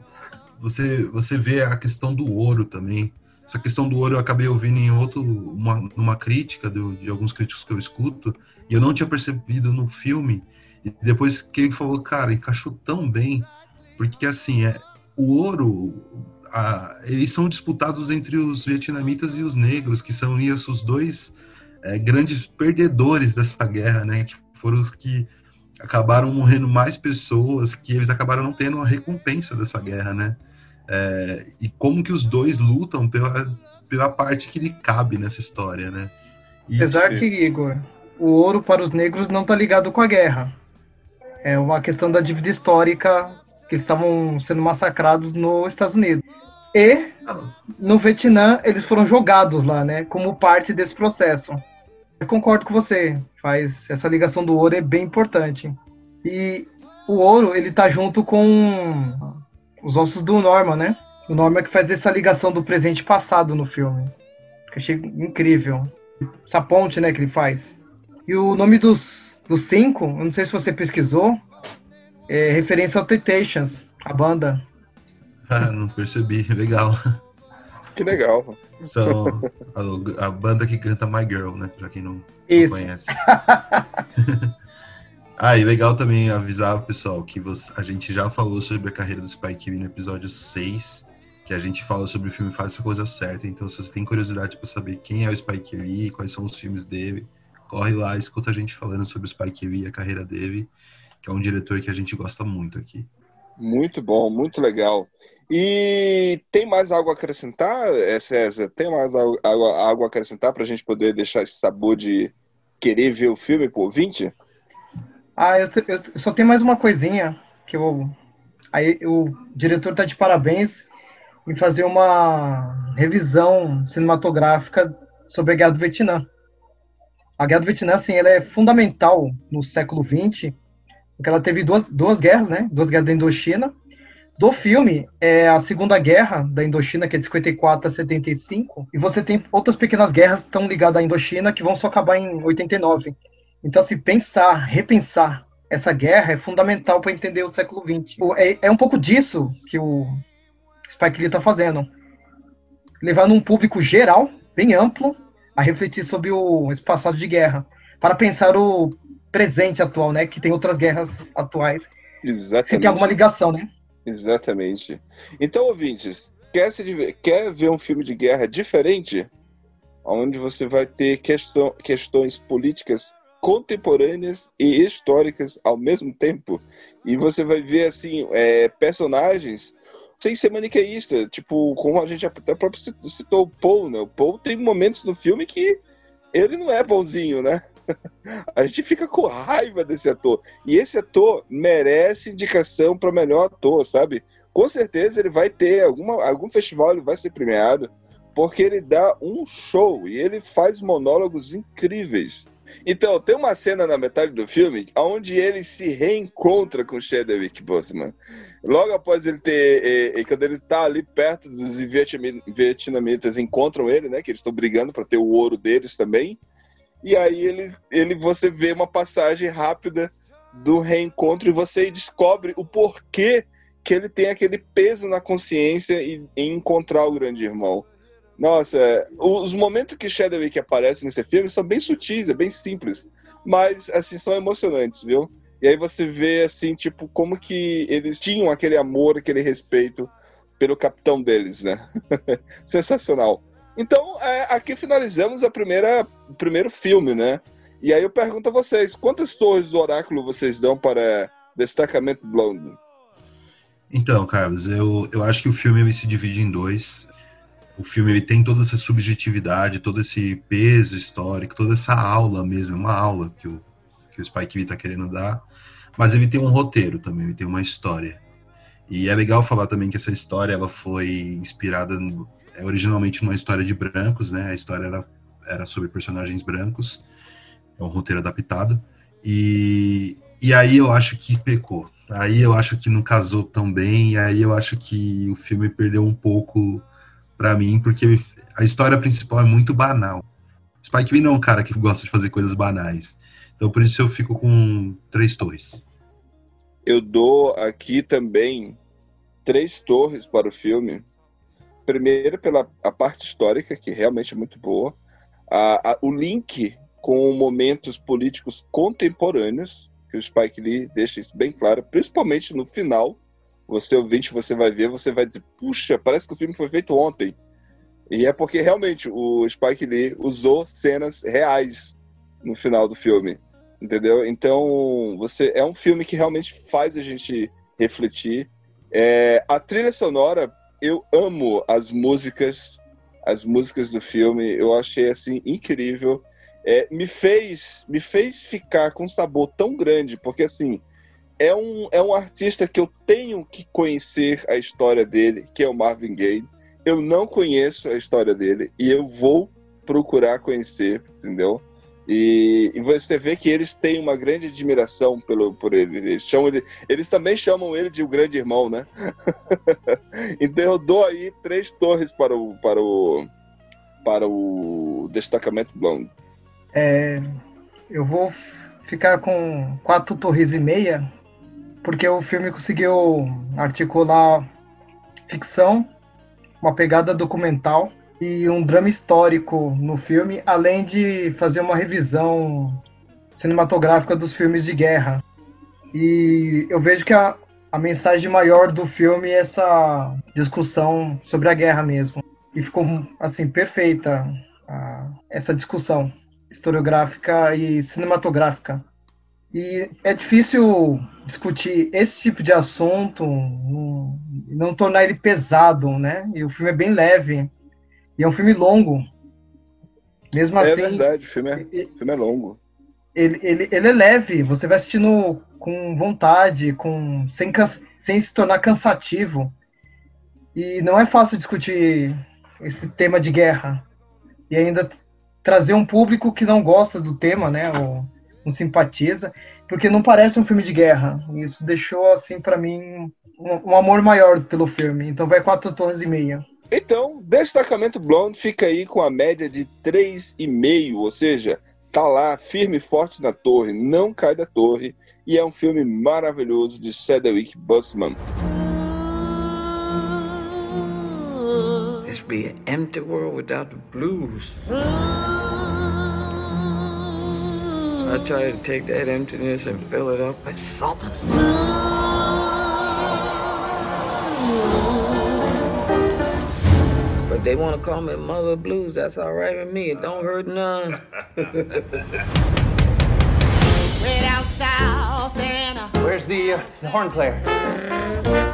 você, você vê a questão do ouro também. Essa questão do ouro eu acabei ouvindo em outro, uma, numa crítica do- de alguns críticos que eu escuto, e eu não tinha percebido no filme. E depois que ele falou, cara, encaixou tão bem, porque assim, é, o ouro, a- eles são disputados entre os vietnamitas e os negros, que são isso, os dois é, grandes perdedores dessa guerra, né? Que foram os que acabaram morrendo mais pessoas, que eles acabaram não tendo a recompensa dessa guerra, né? É, e como que os dois lutam pela, pela parte que lhe cabe nessa história, né? E, Apesar que, Igor, o ouro para os negros não está ligado com a guerra. É uma questão da dívida histórica que eles estavam sendo massacrados nos Estados Unidos. E no Vietnã eles foram jogados lá, né? Como parte desse processo. Eu concordo com você. Faz essa ligação do ouro é bem importante. E o ouro ele tá junto com os ossos do Norman, né? O Norman que faz essa ligação do presente e passado no filme. Que eu achei incrível. Essa ponte, né, que ele faz. E o nome dos, dos cinco, eu não sei se você pesquisou, é referência ao Temptations, a banda. Ah, não percebi, legal. Que legal. São a, a banda que canta My Girl, né? Pra quem não, não Isso. conhece. ah, e legal também avisar o pessoal que você- a gente já falou sobre a carreira do Spike Lee no episódio 6, que a gente fala sobre o filme Faz Essa Coisa Certa. Então, se você tem curiosidade para saber quem é o Spike Lee, quais são os filmes dele, corre lá, escuta a gente falando sobre o Spike Lee e a carreira dele, que é um diretor que a gente gosta muito aqui. Muito bom, muito legal. E tem mais algo a acrescentar, eh, César? Tem mais algo, algo, algo a acrescentar para a gente poder deixar esse sabor de querer ver o filme por 20? Ah, eu, te- eu só tenho mais uma coisinha que eu. Aí o diretor tá de parabéns em fazer uma revisão cinematográfica sobre a Guerra do Vietnã. A Guerra do Vietnã, assim, ela é fundamental no século XX, porque ela teve duas, duas guerras, né? Duas guerras da Indochina. Do filme, é a Segunda Guerra da Indochina, que é de 54 a 75, e você tem outras pequenas guerras estão ligadas à Indochina que vão só acabar em 89. Então, se pensar, repensar essa guerra é fundamental para entender o século XX. É, é um pouco disso que o Spike Lee está fazendo. Levando um público geral, bem amplo, a refletir sobre o, esse passado de guerra. Para pensar o presente atual, né? Que tem outras guerras atuais. Exatamente. tem alguma ligação, né? Exatamente. Então, ouvintes, quer, se quer ver um filme de guerra diferente? onde você vai ter questão, questões políticas contemporâneas e históricas ao mesmo tempo. E você vai ver, assim, é, personagens sem ser maniqueísta. Tipo, como a gente até próprio citou o Paul, né? O Paul tem momentos no filme que ele não é bonzinho, né? A gente fica com raiva desse ator. E esse ator merece indicação para melhor ator, sabe? Com certeza ele vai ter alguma, algum festival, ele vai ser premiado, porque ele dá um show e ele faz monólogos incríveis. Então, tem uma cena na metade do filme onde ele se reencontra com Chadwick Boseman. Logo após ele ter. E, quando ele tá ali perto dos vietnamitas encontram ele, né? Que eles estão brigando para ter o ouro deles também. E aí ele, ele você vê uma passagem rápida do reencontro e você descobre o porquê que ele tem aquele peso na consciência em encontrar o grande irmão. Nossa, os momentos que Shadowwick aparece nesse filme são bem sutis, é bem simples, mas assim são emocionantes, viu? E aí você vê assim, tipo, como que eles tinham aquele amor, aquele respeito pelo capitão deles, né? Sensacional. Então, é, aqui finalizamos a primeira, o primeiro filme, né? E aí eu pergunto a vocês, quantas torres do oráculo vocês dão para Destacamento Blonde? Então, Carlos, eu, eu acho que o filme se divide em dois o filme ele tem toda essa subjetividade, todo esse peso histórico, toda essa aula mesmo, uma aula que o, que o Spike Lee está querendo dar, mas ele tem um roteiro também, ele tem uma história. E é legal falar também que essa história ela foi inspirada no, é, originalmente numa história de brancos, né? A história era, era sobre personagens brancos, é um roteiro adaptado. E, e aí eu acho que pecou. Aí eu acho que não casou tão bem, aí eu acho que o filme perdeu um pouco para mim, porque a história principal é muito banal. Spike Lee não é um cara que gosta de fazer coisas banais. Então por isso eu fico com três torres. Eu dou aqui também três torres para o filme. Primeiro pela a parte histórica, que realmente é muito boa. A, a, o link com momentos políticos contemporâneos, que o Spike Lee deixa isso bem claro, principalmente no final, você ouvinte, você vai ver, você vai dizer, puxa, parece que o filme foi feito ontem. E é porque realmente o Spike Lee usou cenas reais no final do filme, entendeu? Então, você é um filme que realmente faz a gente refletir. É, a trilha sonora, eu amo as músicas, as músicas do filme, eu achei assim incrível. É, me fez me fez ficar com um sabor tão grande, porque assim, é um, é um artista que eu tenho que conhecer a história dele, que é o Marvin Gaye. Eu não conheço a história dele e eu vou procurar conhecer, entendeu? E, e, você vê que eles têm uma grande admiração pelo, por ele. Eles, chamam ele. eles também chamam ele de o grande irmão, né? então eu dou aí três torres para o, para o, para o destacamento blonde. É, eu vou ficar com quatro torres e meia, porque o filme conseguiu articular ficção, uma pegada documental e um drama histórico no filme, além de fazer uma revisão cinematográfica dos filmes de guerra. E eu vejo que a, a mensagem maior do filme é essa discussão sobre a guerra mesmo. E ficou, assim, perfeita a, essa discussão historiográfica e cinematográfica. E é difícil discutir esse tipo de assunto, não, tornar ele pesado, né? E o filme é bem leve. E é um filme longo. Mesmo é assim. É verdade, o filme é, ele, filme é longo. Ele, ele, ele é leve, você vai assistindo com vontade, com sem, sem se tornar cansativo. E não é fácil discutir esse tema de guerra. E ainda trazer um público que não gosta do tema, né? Ou, não simpatiza, porque não parece um filme de guerra. Isso deixou, assim, para mim, um, um, amor maior pelo filme. Então vai quatro torres e meia. Então, Destacamento Blonde fica aí com a média de 3,5, ou seja, tá lá firme e forte na torre, não cai da torre, e é um filme maravilhoso de Cedric Busman. This be an empty world without the blues. I try to take that emptiness and fill it up with something. But they want to call me Mother Blues, that's all right with me. It don't hurt none. Way down south and uh, Where's the, uh, the horn player?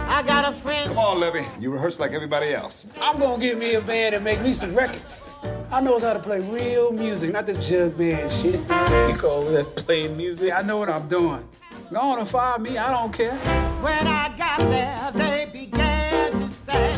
I got a friend. Come on, Levy. You rehearse like everybody else. I'm gonna get me a band and make me some records. I knows how to play real music, not this jug band shit. You call that playing music? I know what I'm doing. Go on and fire me, I don't care. When I got there, they began to say.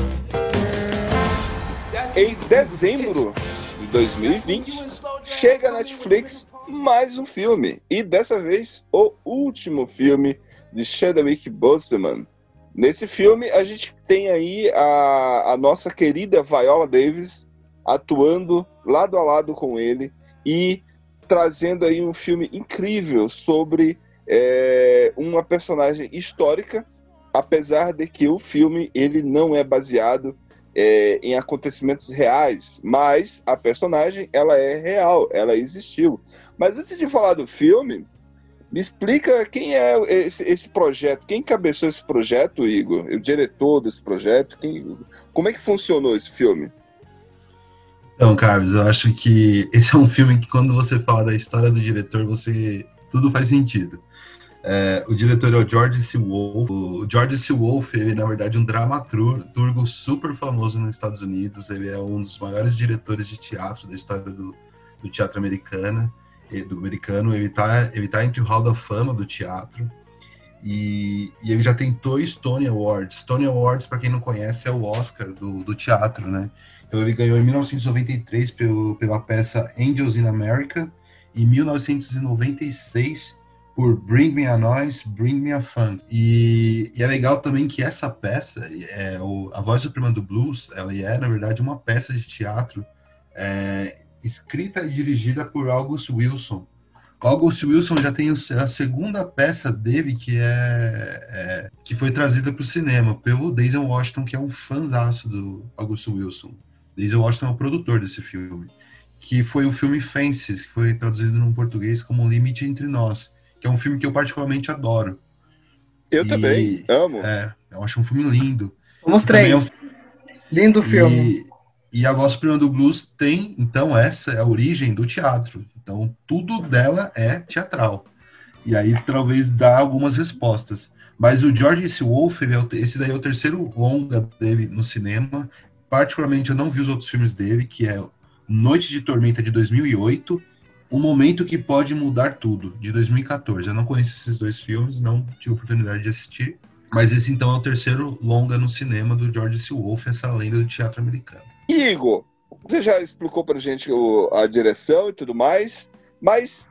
Em dezembro de 2020, chega a Netflix mais um filme. E dessa vez, o último filme de Chadwick Boseman. Nesse filme, a gente tem aí a, a nossa querida Viola Davis atuando lado a lado com ele e trazendo aí um filme incrível sobre é, uma personagem histórica, apesar de que o filme ele não é baseado é, em acontecimentos reais, mas a personagem ela é real, ela existiu. Mas antes de falar do filme, me explica quem é esse, esse projeto, quem cabeçou esse projeto, Igor, o diretor desse projeto, quem, como é que funcionou esse filme? Então, Carlos, eu acho que esse é um filme que quando você fala da história do diretor, você tudo faz sentido. É, o diretor é o George C. Wolfe. O George C. Wolfe, ele é, na verdade, um dramaturgo super famoso nos Estados Unidos. Ele é um dos maiores diretores de teatro da história do, do teatro americano. Do americano. Ele está ele tá entre o Hall da Fama do teatro. E, e, ele já tem dois Tony Awards. Tony Awards, para quem não conhece, é o Oscar do, do teatro, né? Então ele ganhou em 1993 pelo, pela peça Angels in America, e 1996 por Bring Me a Noise, Bring Me a Funk. E, e, é legal também que essa peça, é, o, a Voz Suprema do Blues, ela é, na verdade, uma peça de teatro é, escrita e dirigida por August Wilson. August Wilson já tem a segunda peça dele que é, é que foi trazida para o cinema pelo Denzel Washington, que é um fãzaço do August Wilson. Denzel Washington é o produtor desse filme, que foi o filme Fences, que foi traduzido no português como Limite Entre Nós, que é um filme que eu particularmente adoro. Eu e, também, amo. É, eu acho um filme lindo. Somos três. É um... Lindo filme. E, e a Voz Prima do Blues tem, então, essa é a origem do teatro. Então, tudo dela é teatral. E aí, talvez, dá algumas respostas. Mas o George C. Wolfe, é esse daí é o terceiro longa dele no cinema. Particularmente, eu não vi os outros filmes dele, que é Noite de Tormenta, de 2008, Um Momento que Pode Mudar Tudo, de 2014. Eu não conheço esses dois filmes, não tive oportunidade de assistir. Mas esse, então, é o terceiro longa no cinema do George C. Wolfe, essa lenda do teatro americano. Igor, você já explicou pra gente o, a direção e tudo mais, mas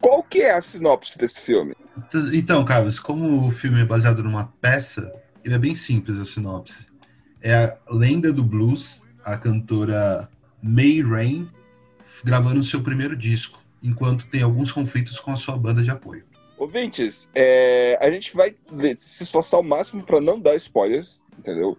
qual que é a sinopse desse filme? Então, Carlos, como o filme é baseado numa peça, ele é bem simples a sinopse. É a lenda do blues, a cantora May Rain, gravando seu primeiro disco, enquanto tem alguns conflitos com a sua banda de apoio. Ouvintes, é, a gente vai se esforçar ao máximo para não dar spoilers, entendeu?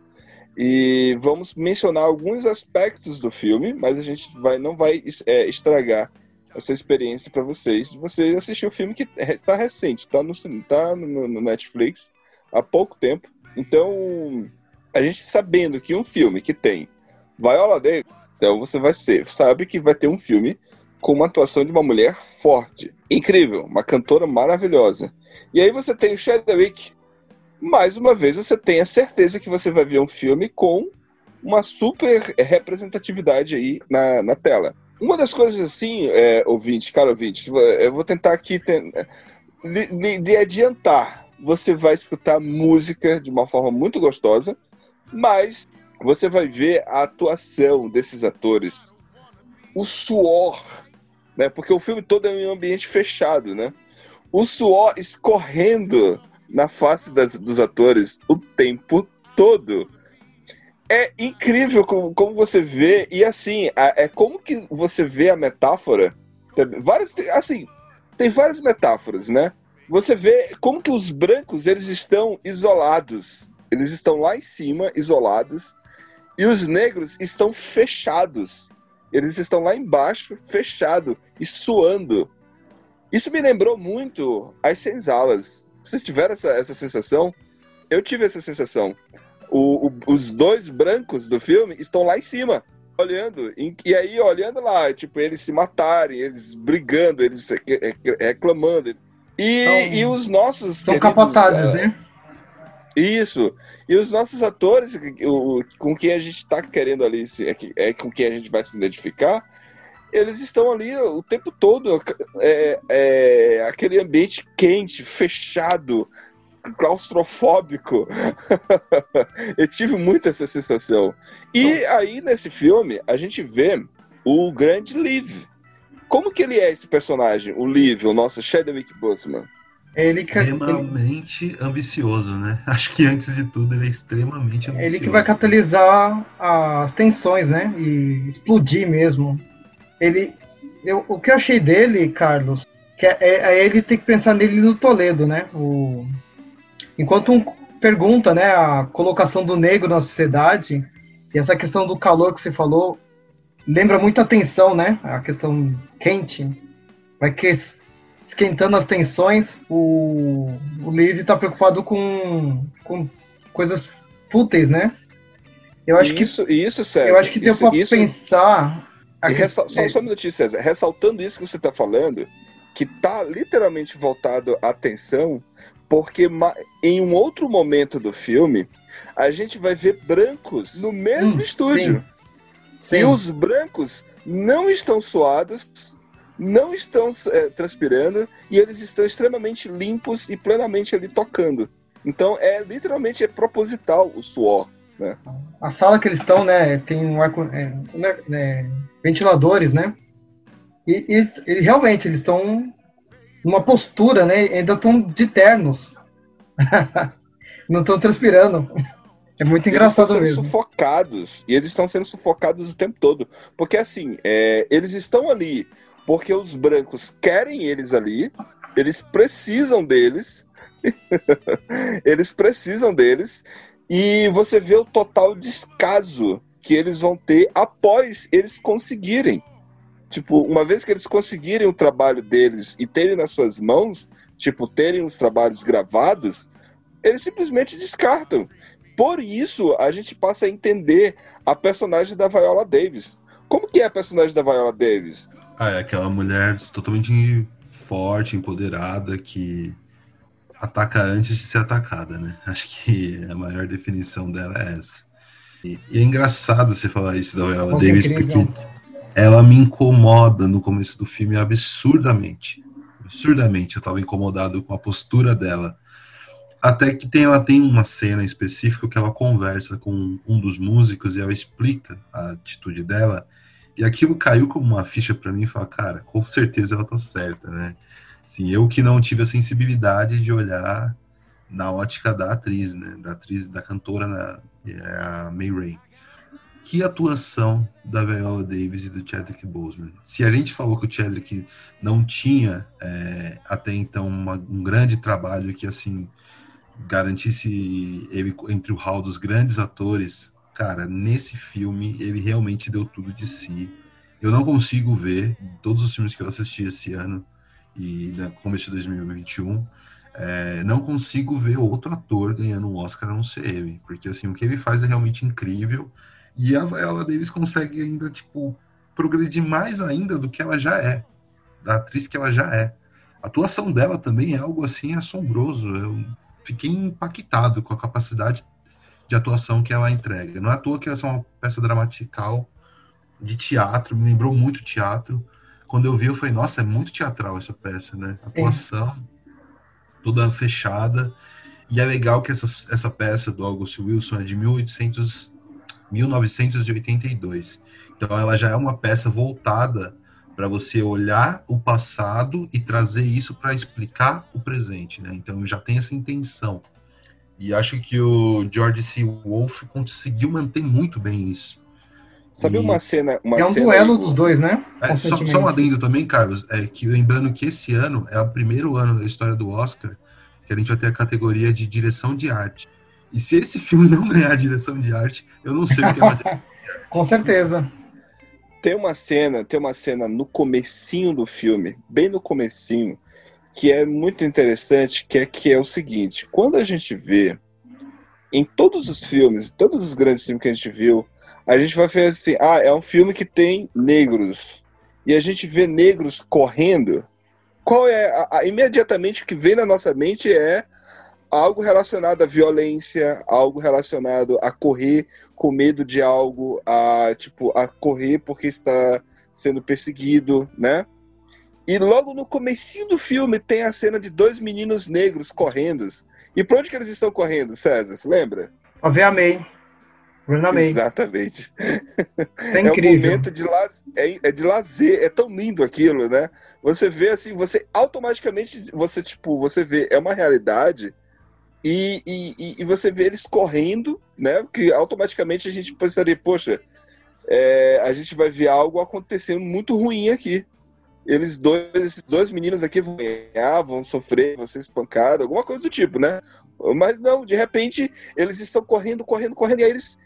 E vamos mencionar alguns aspectos do filme, mas a gente vai, não vai é, estragar essa experiência para vocês. Vocês assistir o filme que está recente, está no, tá no, no Netflix há pouco tempo. Então, a gente sabendo que um filme que tem Viola Davis, então você vai ser, sabe que vai ter um filme com uma atuação de uma mulher forte, incrível, uma cantora maravilhosa. E aí você tem o Chadwick, mais uma vez você tem a certeza que você vai ver um filme com uma super representatividade aí na, na tela. Uma das coisas assim, é, ouvinte, cara ouvinte, eu vou tentar aqui de, de, de adiantar. Você vai escutar música de uma forma muito gostosa, mas você vai ver a atuação desses atores, o suor, né? Porque o filme todo é em um ambiente fechado, né? O suor escorrendo na face das, dos atores o tempo todo. É incrível como, como você vê, e assim, é como que você vê a metáfora. Várias, assim, tem várias metáforas, né? Você vê como que os brancos eles estão isolados. Eles estão lá em cima, isolados, e os negros estão fechados. Eles estão lá embaixo, fechado e suando. Isso me lembrou muito as senzalas. Vocês tiveram essa, essa sensação? Eu tive essa sensação. O, o, os dois brancos do filme estão lá em cima, olhando, em- e aí olhando lá, tipo, eles se matarem, eles brigando, eles re- re- reclamando. E, São- e os nossos. São queridos, capatazes, ah, né? Isso. E os nossos atores, o- com quem a gente tá querendo ali, é, que- é com quem a gente vai se identificar, eles estão ali o tempo todo. É, é, aquele ambiente quente, fechado, claustrofóbico. Eu tive muito essa sensação. E aí, nesse filme, a gente vê o grande Liv. Como que ele é esse personagem, o Liv, o nosso Chadwick Boseman? É ele que, ele, Extremamente ambicioso, né? Acho que antes de tudo ele é extremamente ambicioso. ele que vai catalisar as tensões, né? E explodir mesmo. Ele. eu- o que eu achei dele, Carlos, que é, é ele ter que pensar nele no Toledo, né? O, enquanto um pergunta, né, a colocação do negro na sociedade, e essa questão do calor que você falou, lembra muito a tensão, né? A questão quente. Vai que esquentando as tensões, o, o Liv tá preocupado com, com coisas fúteis, né? Eu acho E que isso, isso, César. eu acho que deu isso, isso- pensar. E ressa- só, só um minutinho, César. Ressaltando isso que você está falando, que tá literalmente voltado à atenção, porque em um outro momento do filme, a gente vai ver brancos no mesmo Hum, estúdio. sim. E os brancos não estão suados, não estão eh, transpirando, e eles estão extremamente limpos e plenamente ali tocando. Então é literalmente é proposital o suor. Né? A sala que eles estão, né, tem um ar, é, né, né, ventiladores, né? E, e- e realmente eles estão numa postura, né? Ainda estão de ternos. Não estão transpirando. É muito Eles estão engraçado sendo mesmo. sufocados. E eles estão sendo sufocados o tempo todo. Porque assim, é, eles estão ali porque os brancos querem eles ali, eles precisam deles. eles precisam deles. E você vê o total descaso que eles vão ter após eles conseguirem. Tipo, uma vez que eles conseguirem o trabalho deles e terem nas suas mãos, tipo, terem os trabalhos gravados, eles simplesmente descartam. Por isso, a gente passa a entender a personagem da Viola Davis. Como que é a personagem da Viola Davis? Ah, é aquela mulher totalmente forte, empoderada, que ataca antes de ser atacada, né? Acho que a maior definição dela é essa. E, e é engraçado você falar isso da Viola Davis, incrível. porque ela me incomoda no começo do filme absurdamente. Absurdamente, eu tava incomodado com a postura dela. Até que tem, ela tem uma cena específica que ela conversa com um dos músicos e ela explica a atitude dela. E aquilo caiu como uma ficha pra mim e falar, cara, com certeza ela tá certa, né? Assim, eu que não tive a sensibilidade de olhar na ótica da atriz, né? Da atriz, da cantora, na, que é a May Ray. Que atuação da Viola Davis e do Chadwick Boseman. Se a gente falou que o Chadwick não tinha é, até então uma- um grande trabalho que assim garantisse ele entre o hall dos grandes atores, cara, nesse filme ele realmente deu tudo de si. Eu não consigo ver todos os filmes que eu assisti esse ano e no começo de 2021, é, não consigo ver outro ator ganhando um Oscar a não ser ele, porque assim o que ele faz é realmente incrível e a Viola Davis consegue ainda tipo progredir mais ainda do que ela já é, da atriz que ela já é. A atuação dela também é algo assim assombroso. Eu fiquei impactado com a capacidade de atuação que ela entrega. Não é à toa que essa é uma peça dramatical de teatro, me lembrou muito teatro. Quando eu vi, eu falei, nossa, é muito teatral essa peça, né? A atuação toda fechada. E é legal que essa, essa peça do August Wilson é de 1800, 1982. Então ela já é uma peça voltada para você olhar o passado e trazer isso para explicar o presente, né? Então já tem essa intenção. E acho que o George C. Wolfe conseguiu manter muito bem isso. Sabe E- uma cena. Uma É um cena duelo aí- dos dois, né? É, só, só um adendo também, Carlos, é que lembrando que esse ano é o primeiro ano da história do Oscar que a gente vai ter a categoria de direção de arte. E se esse filme não ganhar a direção de arte, eu não sei o que é uma Com certeza. Tem uma cena, tem uma cena no comecinho do filme, bem no comecinho, que é muito interessante, que é que é o seguinte, quando a gente vê em todos os filmes, todos os grandes filmes que a gente viu, a gente vai ver assim, ah, é um filme que tem negros. E a gente vê negros correndo. Qual é a, a, imediatamente o que vem na nossa mente é algo relacionado à violência, algo relacionado a correr com medo de algo, a tipo a correr porque está sendo perseguido, né? E logo no comecinho do filme tem a cena de dois meninos negros correndo. E pra onde que eles estão correndo, César? Você lembra? Pra ver a May. May. Exatamente. É, É um momento de, laz... é, é de lazer, é tão lindo aquilo, né? Você vê assim, você automaticamente, você tipo, você vê, é uma realidade e, e, e- e você vê eles correndo, né? Que automaticamente a gente pensaria, poxa, é, a gente vai ver algo acontecendo muito ruim aqui. Eles dois, esses dois meninos aqui vão ganhar, vão sofrer, vão ser espancados, alguma coisa do tipo, né? Mas não, de repente eles estão correndo, correndo, correndo, e aí eles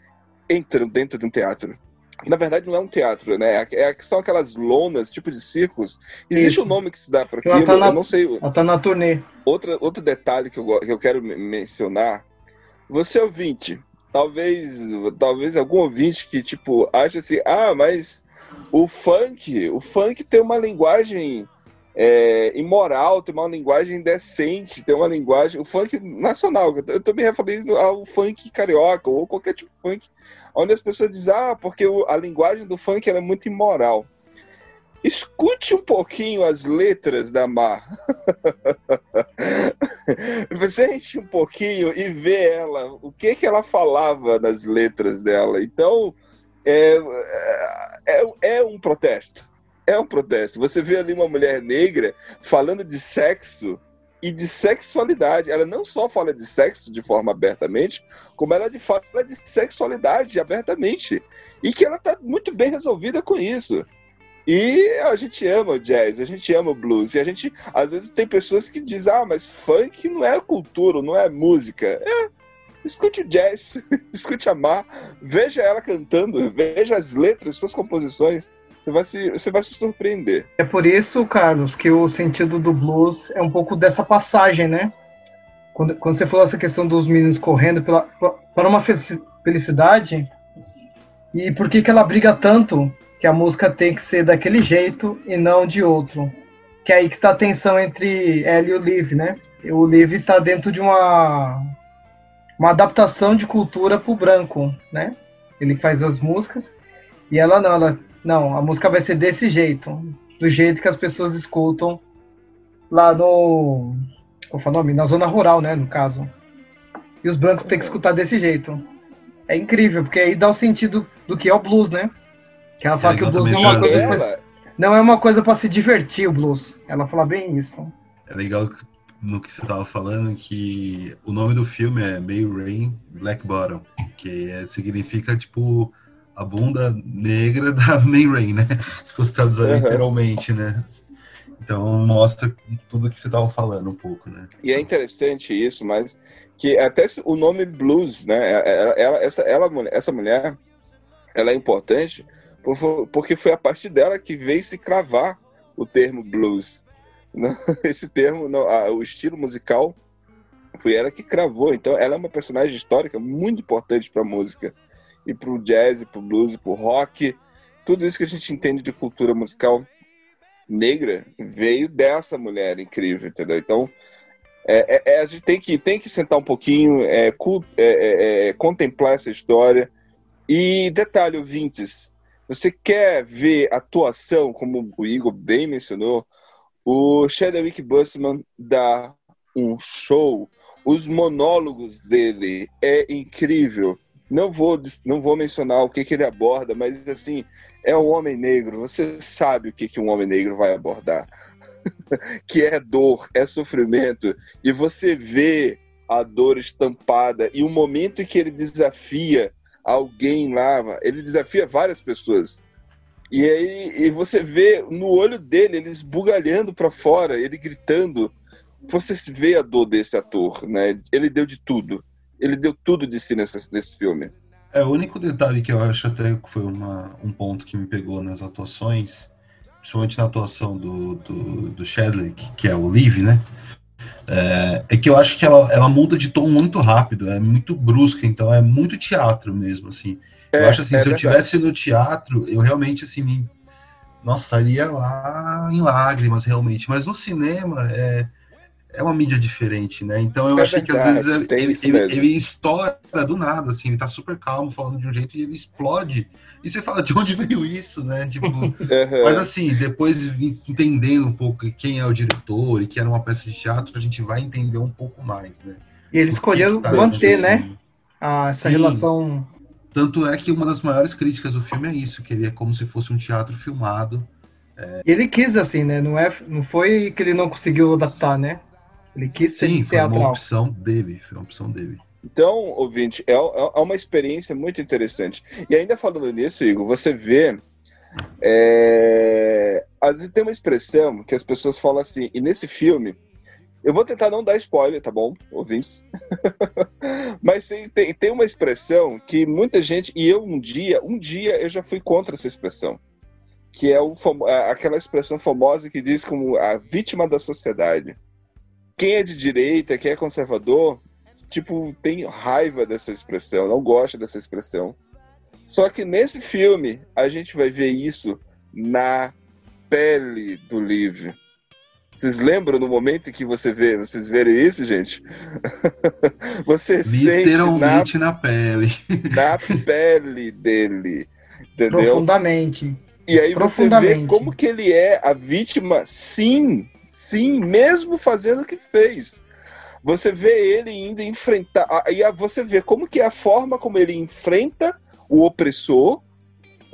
entram dentro de um teatro. Na verdade não é um teatro, né? É, é- são aquelas lonas, tipo de círculos. Existe Isso. um nome que se dá para Ela aquilo, tá na- eu não sei. Ela tá na turnê. Outra, outro detalhe que eu, que eu quero men- mencionar. Você ouvinte, talvez, talvez algum ouvinte que, tipo, acha assim, ah, mas o funk, o funk tem uma linguagem é, imoral, tem uma linguagem decente, tem uma linguagem, o funk nacional, eu me referindo ao funk carioca, ou qualquer tipo de funk, onde as pessoas dizem, ah, porque a linguagem do funk é muito imoral. Escute um pouquinho as letras da Mar. Sente um pouquinho e vê ela, o que que ela falava nas letras dela. Então, é, é, é um protesto. É um protesto. Você vê ali uma mulher negra falando de sexo e de sexualidade. Ela não só fala de sexo de forma abertamente, como ela de fala de sexualidade abertamente. E que ela está muito bem resolvida com isso. E a gente ama o jazz, a gente ama o blues. E a gente, às vezes, tem pessoas que dizem: ah, mas funk não é cultura, não é música. É, escute o jazz, escute a Mar, veja ela cantando, veja as letras, suas composições. Você vai se, você vai se surpreender. É por isso, Carlos, que o sentido do blues é um pouco dessa passagem, né? Quando, quando você falou essa questão dos meninos correndo pela, para uma felici- felicidade, e por que, que ela briga tanto que a música tem que ser daquele jeito e não de outro? Que é aí que tá a tensão entre ela e o Liv, né? O Liv tá dentro de uma, uma adaptação de cultura pro branco, né? Ele faz as músicas e ela não, ela não, a música vai ser desse jeito, do jeito que as pessoas escutam lá no, qual foi o nome? Na zona rural, né, no caso. E os brancos têm que escutar desse jeito. É incrível, porque aí dá o sentido do que é o blues, né? Que ela fala que o blues não é uma coisa pra, não é uma coisa para se divertir o blues. Ela fala bem isso. É legal no que você tava falando que o nome do filme é May Rain Black Bottom, que é- significa tipo a bunda negra da May Rain, né? Se fosse traduzir Uhum. literalmente, né? Então mostra tudo que você tava falando um pouco, né? E é interessante isso, mas que até o nome blues, né? Ela, ela- essa, ela, essa mulher, ela é importante por- porque foi a partir dela que veio se cravar o termo blues. Esse termo, o estilo musical, foi ela que cravou. Então, ela é uma personagem histórica muito importante para a música e para o jazz, para o blues, para o rock. Tudo isso que a gente entende de cultura musical negra veio dessa mulher incrível, entendeu? Então, é, é- é, a gente tem que, tem que sentar um pouquinho, é, é, é, contemplar essa história. E detalhe, ouvintes, você quer ver atuação, como o Igor bem mencionou, o Chadwick Boseman dá um show, os monólogos dele é incrível. Não vou, não vou mencionar o que, que ele aborda, mas assim, é um homem negro. Você sabe o que, que um homem negro vai abordar. que é dor, é sofrimento. E você vê a dor estampada e o momento em que ele desafia alguém lá, ele desafia várias pessoas. E aí e você vê no olho dele, ele esbugalhando para fora, ele gritando. Você vê a dor desse ator, né? Ele deu de tudo. Ele deu tudo de si nesse, nesse filme. É, o único detalhe que eu acho até que foi uma, um ponto que me pegou nas atuações, principalmente na atuação do, do, do que é o Liv, né? É, é que eu acho que ela, ela muda de tom muito rápido, é muito brusca, então é muito teatro mesmo, assim. eu acho assim, é se eu verdade. tivesse no teatro, eu realmente assim, me... nossa, estaria lá em lágrimas realmente. Mas no cinema é, é uma mídia diferente, né? Então eu É achei que às verdade, vezes tem ele, ele, ele estoura do nada, assim, ele tá super calmo falando de um jeito e ele explode. E você fala, de onde veio isso, né? Tipo, mas assim, depois entendendo um pouco quem é o diretor e que era uma peça de teatro, a gente vai entender um pouco mais, né? E ele escolheu que tá manter, né? acontecendo. a- essa Sim. relação. Tanto é que uma das maiores críticas do filme é isso, que ele é como se fosse um teatro filmado. E ele quis assim, né? Não, é, não foi que ele não conseguiu adaptar, né? Ele quis ser Sim, foi uma teatral. opção dele, foi uma opção dele. Então, ouvinte, é, é é uma experiência muito interessante. E ainda falando nisso, Igor, você vê. é, às vezes tem uma expressão que as pessoas falam assim, e nesse filme. Eu vou tentar não dar spoiler, tá bom, ouvintes? Mas tem, tem, tem uma expressão que muita gente, e eu um dia, um dia eu já fui contra essa expressão. Que é o, aquela expressão famosa que diz como a vítima da sociedade. Quem é de direita, quem é conservador, tipo, tem raiva dessa expressão, não gosta dessa expressão. Só que nesse filme, a gente vai ver isso na pele do Liv. Vocês lembram no momento em que você vê, vocês verem isso, gente? você sente na, Literalmente na pele. na pele dele, entendeu? Profundamente. E aí você vê como que ele é a vítima, sim, sim, mesmo fazendo o que fez. Você vê ele indo enfrentar, aí você vê como que é a forma como ele enfrenta o opressor.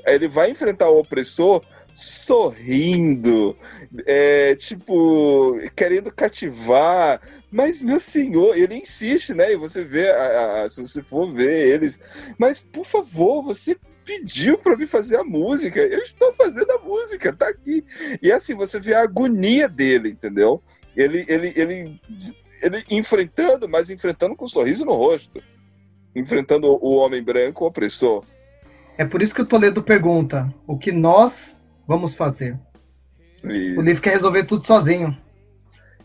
Ele vai enfrentar o opressor sorrindo, é, tipo, querendo cativar. Mas, meu senhor, ele insiste, né? E você vê, a- a- se você for ver eles, mas por favor, você pediu para me fazer a música. Eu estou fazendo a música, tá aqui. E assim, você vê a agonia dele, entendeu? Ele, ele, ele, ele enfrentando, mas enfrentando com um sorriso no rosto. Enfrentando o homem branco opressor. É por isso que o Toledo pergunta: o que nós vamos fazer? Isso. O Liv quer resolver tudo sozinho.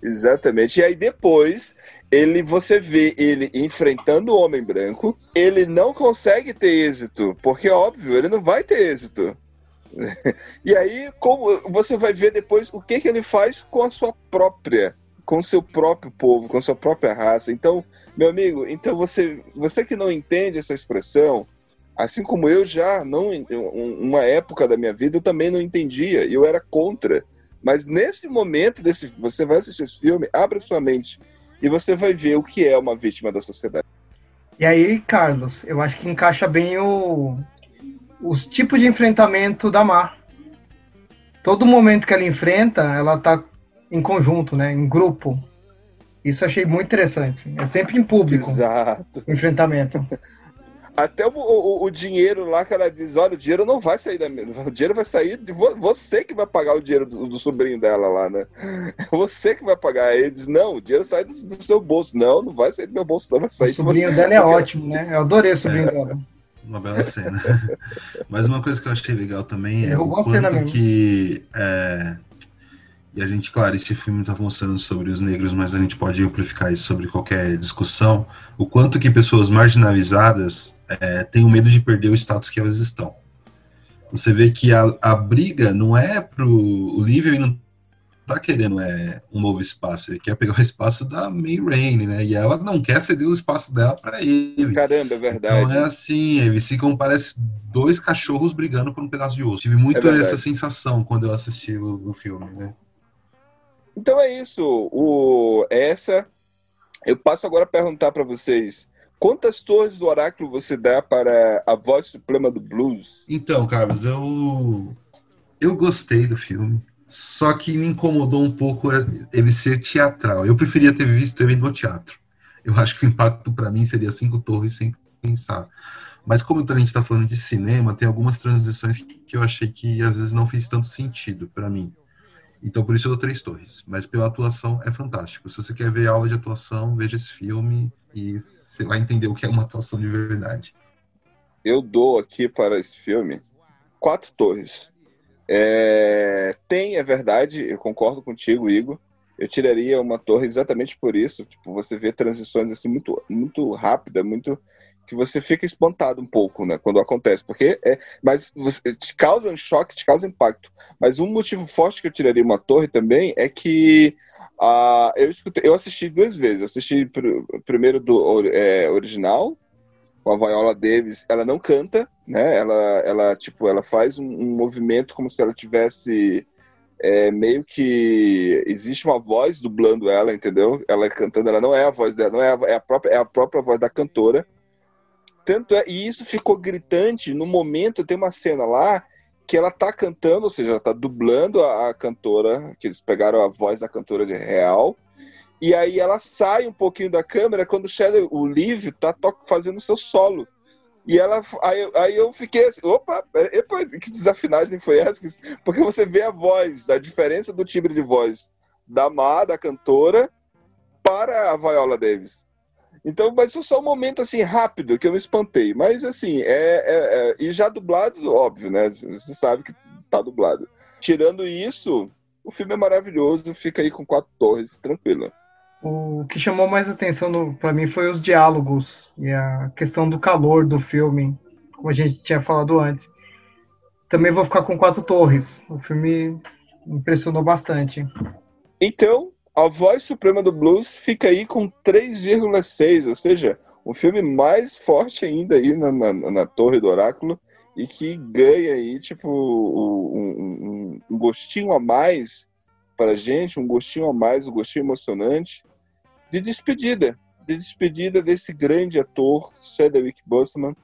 Exatamente. E aí depois, ele você vê ele enfrentando o homem branco, ele não consegue ter êxito, porque óbvio, ele não vai ter êxito. e aí, como você vai ver depois o que, que ele faz com a sua própria, com seu próprio povo, com sua própria raça. Então, meu amigo, então você, você que não entende essa expressão, assim como eu já não, um- uma época da minha vida eu também não entendia, eu era contra. Mas nesse momento desse, você vai assistir esse filme, abra sua mente e você vai ver o que é uma vítima da sociedade. E aí, Carlos, eu acho que encaixa bem o, os tipos de enfrentamento da Mar. Todo momento que ela enfrenta, ela tá em conjunto, né? Em grupo. Isso eu achei muito interessante. É sempre em público. Exato. Enfrentamento. Até o, o, o dinheiro lá que ela diz, olha, o dinheiro não vai sair da minha. O dinheiro vai sair de vo- você que vai pagar o dinheiro do, do sobrinho dela lá, né? Você que vai pagar. Aí ele diz, não, o dinheiro sai do, do seu bolso. Não, não vai sair do meu bolso, não vai sair O sobrinho dela é ótimo, né? Eu adorei o sobrinho dela. Uma bela cena. Mas uma coisa que eu achei legal também é o a cena quanto que. é, E a gente, claro, esse filme está mostrando sobre os negros, mas a gente pode amplificar isso sobre qualquer discussão. O quanto que pessoas marginalizadas é, têm o medo de perder o status que elas estão. Você vê que a, a briga não é pro. O Lívia não tá querendo é, um novo espaço, ele quer pegar o espaço da May Rainey, né? E ela não quer ceder o espaço dela para ele. Caramba, é verdade. Então é assim, eles ficam, parece dois cachorros brigando por um pedaço de osso. Tive muito É essa sensação quando eu assisti o, o filme, né? Então é isso. O, essa. Eu passo agora a perguntar para vocês: quantas torres do oráculo você dá para a voz suprema do blues? Então, Carlos, eu eu gostei do filme, só que me incomodou um pouco ele ser teatral. Eu preferia ter visto ele no teatro. Eu acho que o impacto para mim seria cinco torres sem pensar. Mas como a gente está falando de cinema, tem algumas transições que eu achei que às vezes não fez tanto sentido para mim. Então por isso eu dou três torres. Mas pela atuação é fantástico. Se você quer ver aula de atuação, veja esse filme e você vai entender o que é uma atuação de verdade. Eu dou aqui para esse filme quatro torres. É, tem, é verdade, eu concordo contigo, Igor. Eu tiraria uma torre exatamente por isso. Tipo, você vê transições assim muito, muito rápida, muito que você fica espantado um pouco, né, quando acontece, porque é, mas você, te causa um choque, te causa impacto. Mas um motivo forte que eu tiraria uma torre também é que uh, eu escutei, eu assisti duas vezes, assisti pr primeiro do é, original com a Viola Davis, ela não canta, né? Ela, ela tipo, ela faz um, um movimento como se ela tivesse é, meio que existe uma voz dublando ela, entendeu? Ela cantando, ela não é a voz dela, não é a, é a própria, é a própria voz da cantora. Tanto é, e isso ficou gritante no momento, tem uma cena lá que ela tá cantando, ou seja, ela tá dublando a, a cantora, que eles pegaram a voz da cantora de real, e aí ela sai um pouquinho da câmera quando o Shelley, o Liv tá fazendo seu solo. E ela. Aí, aí eu fiquei assim, opa, epa, que desafinagem foi essa? Porque você vê a voz, a diferença do timbre de voz da Má, da cantora, para a Viola Davis. Então, mas foi só um momento assim rápido que eu me espantei. Mas assim, é, é, é, e já dublado, óbvio, né? Você sabe que tá dublado. Tirando isso, o filme é maravilhoso, fica aí com quatro torres, tranquilo. O que chamou mais atenção para mim foi os diálogos e a questão do calor do filme, como a gente tinha falado antes. Também vou ficar com quatro torres. O filme impressionou bastante. Então, a voz suprema do blues fica aí com 3,6, ou seja, um filme mais forte ainda aí na, na, na, Torre do Oráculo e que ganha aí, tipo, um, um, um gostinho a mais para gente, um gostinho a mais, um gostinho emocionante de despedida, de despedida desse grande ator, Chadwick Boseman,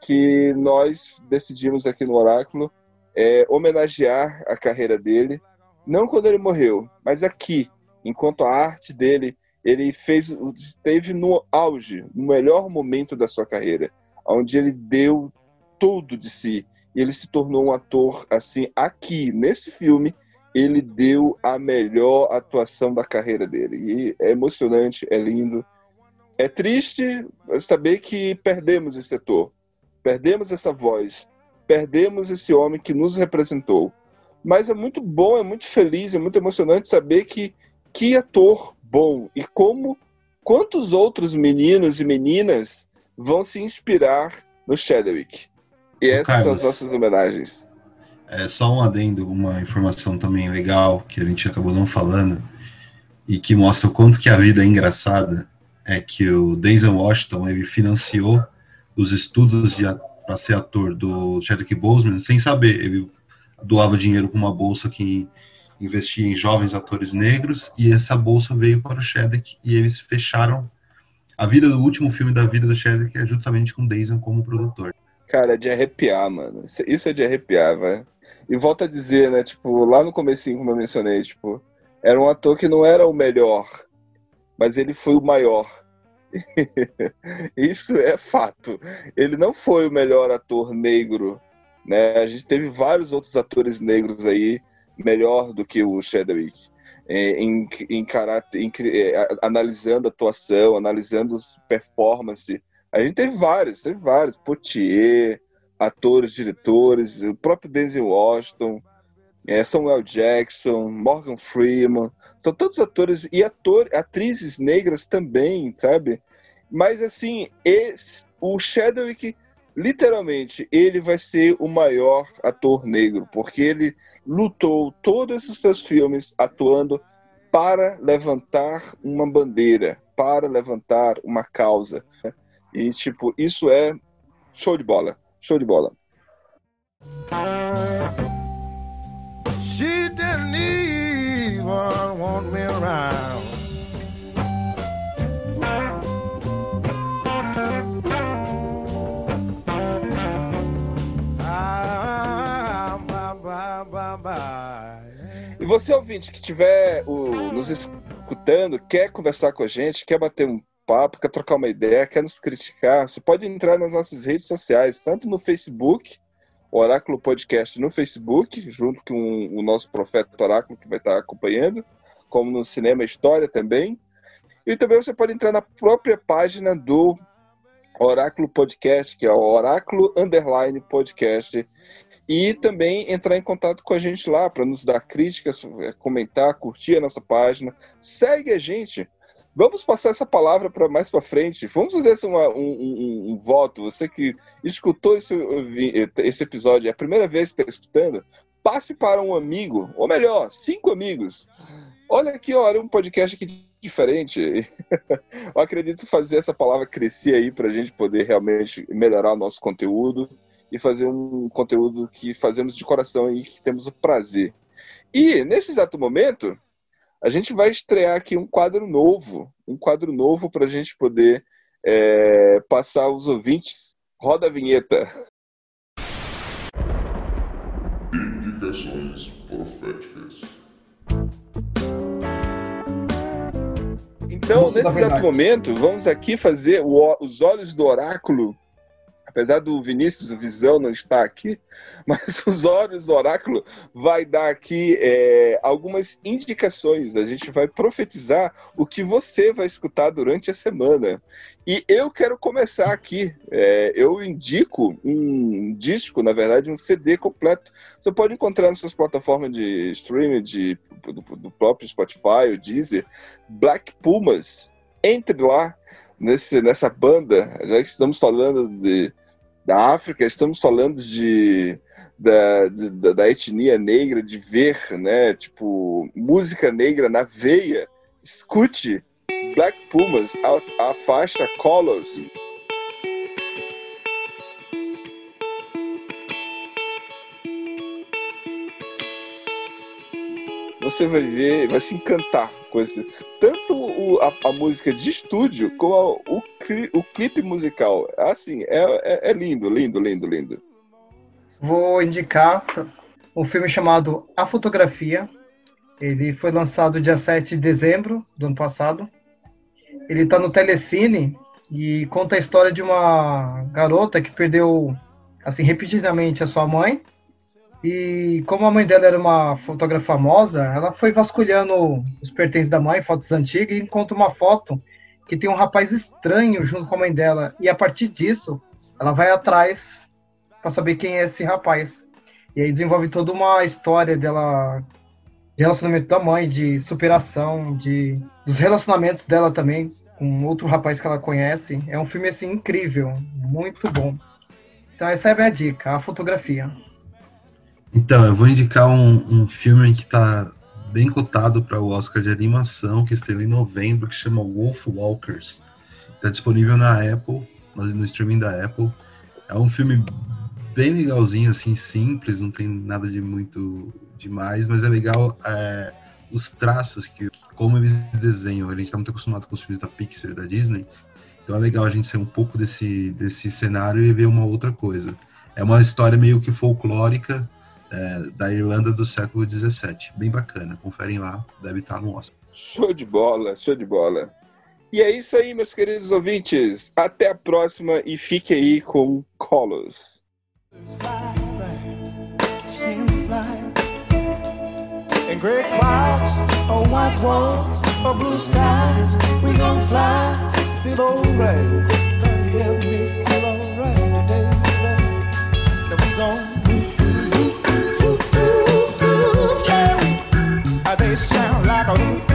que nós decidimos aqui no Oráculo é, homenagear a carreira dele, não quando ele morreu, mas aqui, enquanto a arte dele, ele fez, esteve no auge, no melhor momento da sua carreira, onde ele deu tudo de si. Ele se tornou um ator assim aqui nesse filme. Ele deu a melhor atuação da carreira dele. E é emocionante, é lindo. É triste saber que perdemos esse ator, perdemos essa voz, perdemos esse homem que nos representou. Mas é muito bom, é muito feliz, é muito emocionante saber que que ator bom e como quantos outros meninos e meninas vão se inspirar no Chadwick. E essas Carlos, são as nossas homenagens. É só um adendo, uma informação também legal que a gente acabou não falando e que mostra o quanto que a vida é engraçada é que o Denzel Washington ele financiou os estudos para ser ator do Chadwick Boseman sem saber. Ele doava dinheiro com uma bolsa que investia em jovens atores negros e essa bolsa veio para o Chadwick e eles fecharam a vida do último filme da vida do Chadwick é justamente com Denzel como produtor. Cara, é de arrepiar, mano. Isso é de arrepiar, velho. E volta a dizer, né, tipo, lá no comecinho, como eu mencionei, tipo, era um ator que não era o melhor, mas ele foi o maior. Isso é fato. Ele não foi o melhor ator negro, né? A gente teve vários outros atores negros aí melhor do que o Chadwick. É, em, em caráter, em, é, analisando atuação, analisando performance. A gente teve vários, teve vários. Potier, atores, diretores, o próprio Denzel Washington, é, Samuel Jackson, Morgan Freeman. São todos atores e ator, atrizes negras também, sabe? Mas assim, esse, o Chadwick literalmente, ele vai ser o maior ator negro, porque ele lutou todos os seus filmes atuando para levantar uma bandeira, para levantar uma causa. E, tipo, isso é show de bola. Show de bola. She didn't even want me around. Você, ouvinte, que estiver nos escutando, quer conversar com a gente, quer bater um papo, quer trocar uma ideia, quer nos criticar, você pode entrar nas nossas redes sociais, tanto no Facebook, Oráculo Podcast no Facebook, junto com o nosso profeta Oráculo, que vai estar acompanhando, como no Cinema História também. E também você pode entrar na própria página do Oráculo Podcast, que é o Oráculo Underline Podcast, e também entrar em contato com a gente lá para nos dar críticas, comentar, curtir a nossa página. Segue a gente. Vamos passar essa palavra para mais para frente. Vamos fazer um, um, um, voto. Você que escutou esse, esse episódio, é a primeira vez que está escutando, passe para um amigo, ou melhor, cinco amigos. Olha aqui, olha um podcast aqui diferente. Eu acredito fazer essa palavra crescer aí para a gente poder realmente melhorar o nosso conteúdo e fazer um conteúdo que fazemos de coração e que temos o prazer. E nesse exato momento, a gente vai estrear aqui um quadro novo, um quadro novo para a gente poder é, passar os ouvintes. Roda a vinheta. Então, nesse exato momento, vamos aqui fazer o, os olhos do oráculo apesar do Vinícius, o Visão, não estar aqui, mas os olhos oráculo vai dar aqui é, algumas indicações. A gente vai profetizar o que você vai escutar durante a semana. E eu quero começar aqui. É, eu indico um disco, na verdade, um CD completo. Você pode encontrar nas suas plataformas de streaming, de, do, do próprio Spotify, o Deezer, Black Pumas. Entre lá nesse, nessa banda, já que estamos falando de da África, estamos falando de, da, de, da etnia negra, de ver, né, tipo, música negra na veia. Escute Black Pumas, a, a faixa Colors. Você vai ver, vai se encantar com esse. Tanto o, a, a, música de estúdio como o, o clipe musical. Assim, é, é, é lindo, lindo, lindo, lindo. Vou indicar um filme chamado A Fotografia. Ele foi lançado dia 7 de dezembro do ano passado. Ele está no Telecine e conta a história de uma garota que perdeu, assim, repetidamente a sua mãe e como a mãe dela era uma fotógrafa famosa, ela foi vasculhando os pertences da mãe, fotos antigas, e encontra uma foto que tem um rapaz estranho junto com a mãe dela. E a partir disso, ela vai atrás para saber quem é esse rapaz. E aí desenvolve toda uma história dela, de relacionamento da mãe, de superação, de dos relacionamentos dela também com outro rapaz que ela conhece. É um filme assim incrível, muito bom. Então essa é a minha dica, a fotografia. Então, eu vou indicar um, um filme que está bem cotado para o Oscar de animação, que estreou em novembro, que chama Wolf Walkers. Está disponível na Apple, no streaming da Apple. É um filme bem legalzinho, assim, simples, não tem nada de muito demais, mas é legal é, os traços, que como eles desenham. A gente está muito acostumado com os filmes da Pixar da Disney, então é legal a gente sair um pouco desse, desse cenário e ver uma outra coisa. É uma história meio que folclórica, é, da Irlanda do século XVII. Bem bacana, conferem lá, deve estar no Oscar. Show de bola, show de bola. E é isso aí, meus queridos ouvintes. Até a próxima e fique aí com Colos. In gray clouds, or white walls, or blue skies, we gon' fly, feel alright. Help me feel alright they sound like a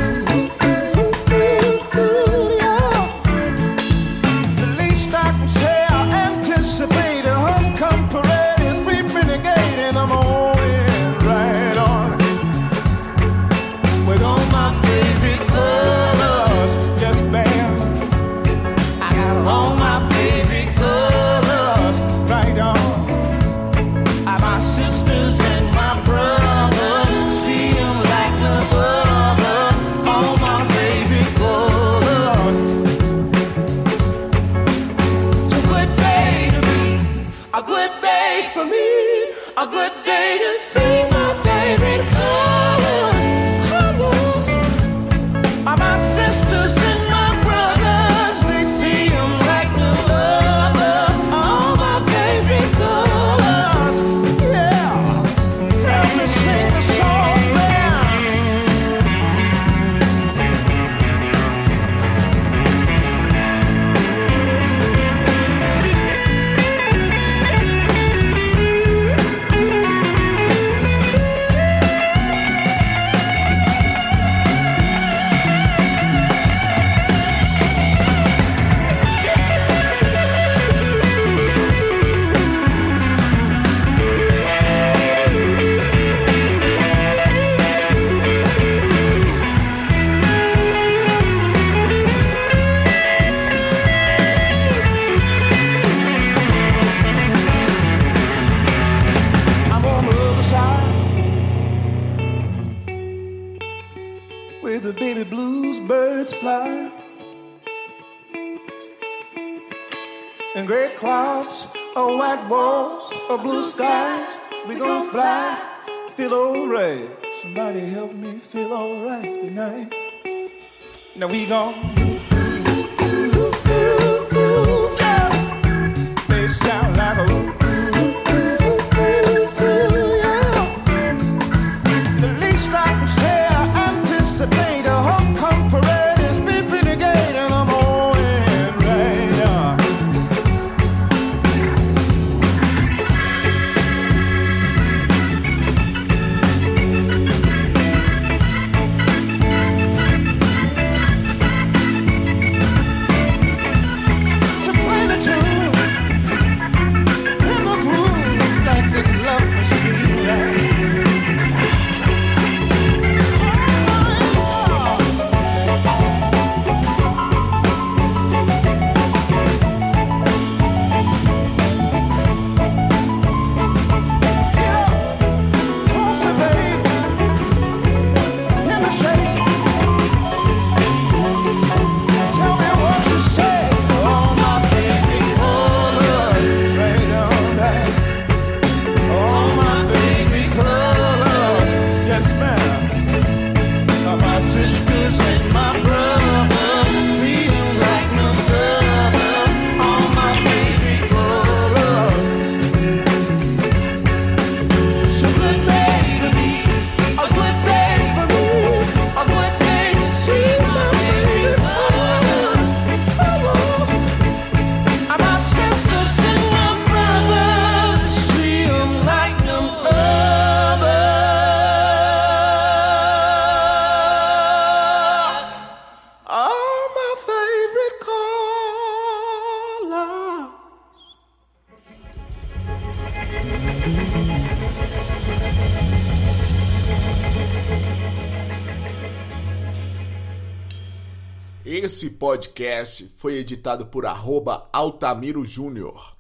where the baby blues birds fly. And gray clouds or white walls or blue skies. We gonna fly, feel alright. Somebody help me feel alright tonight. Now we gonna Esse podcast foi editado por arroba Altamiro Júnior.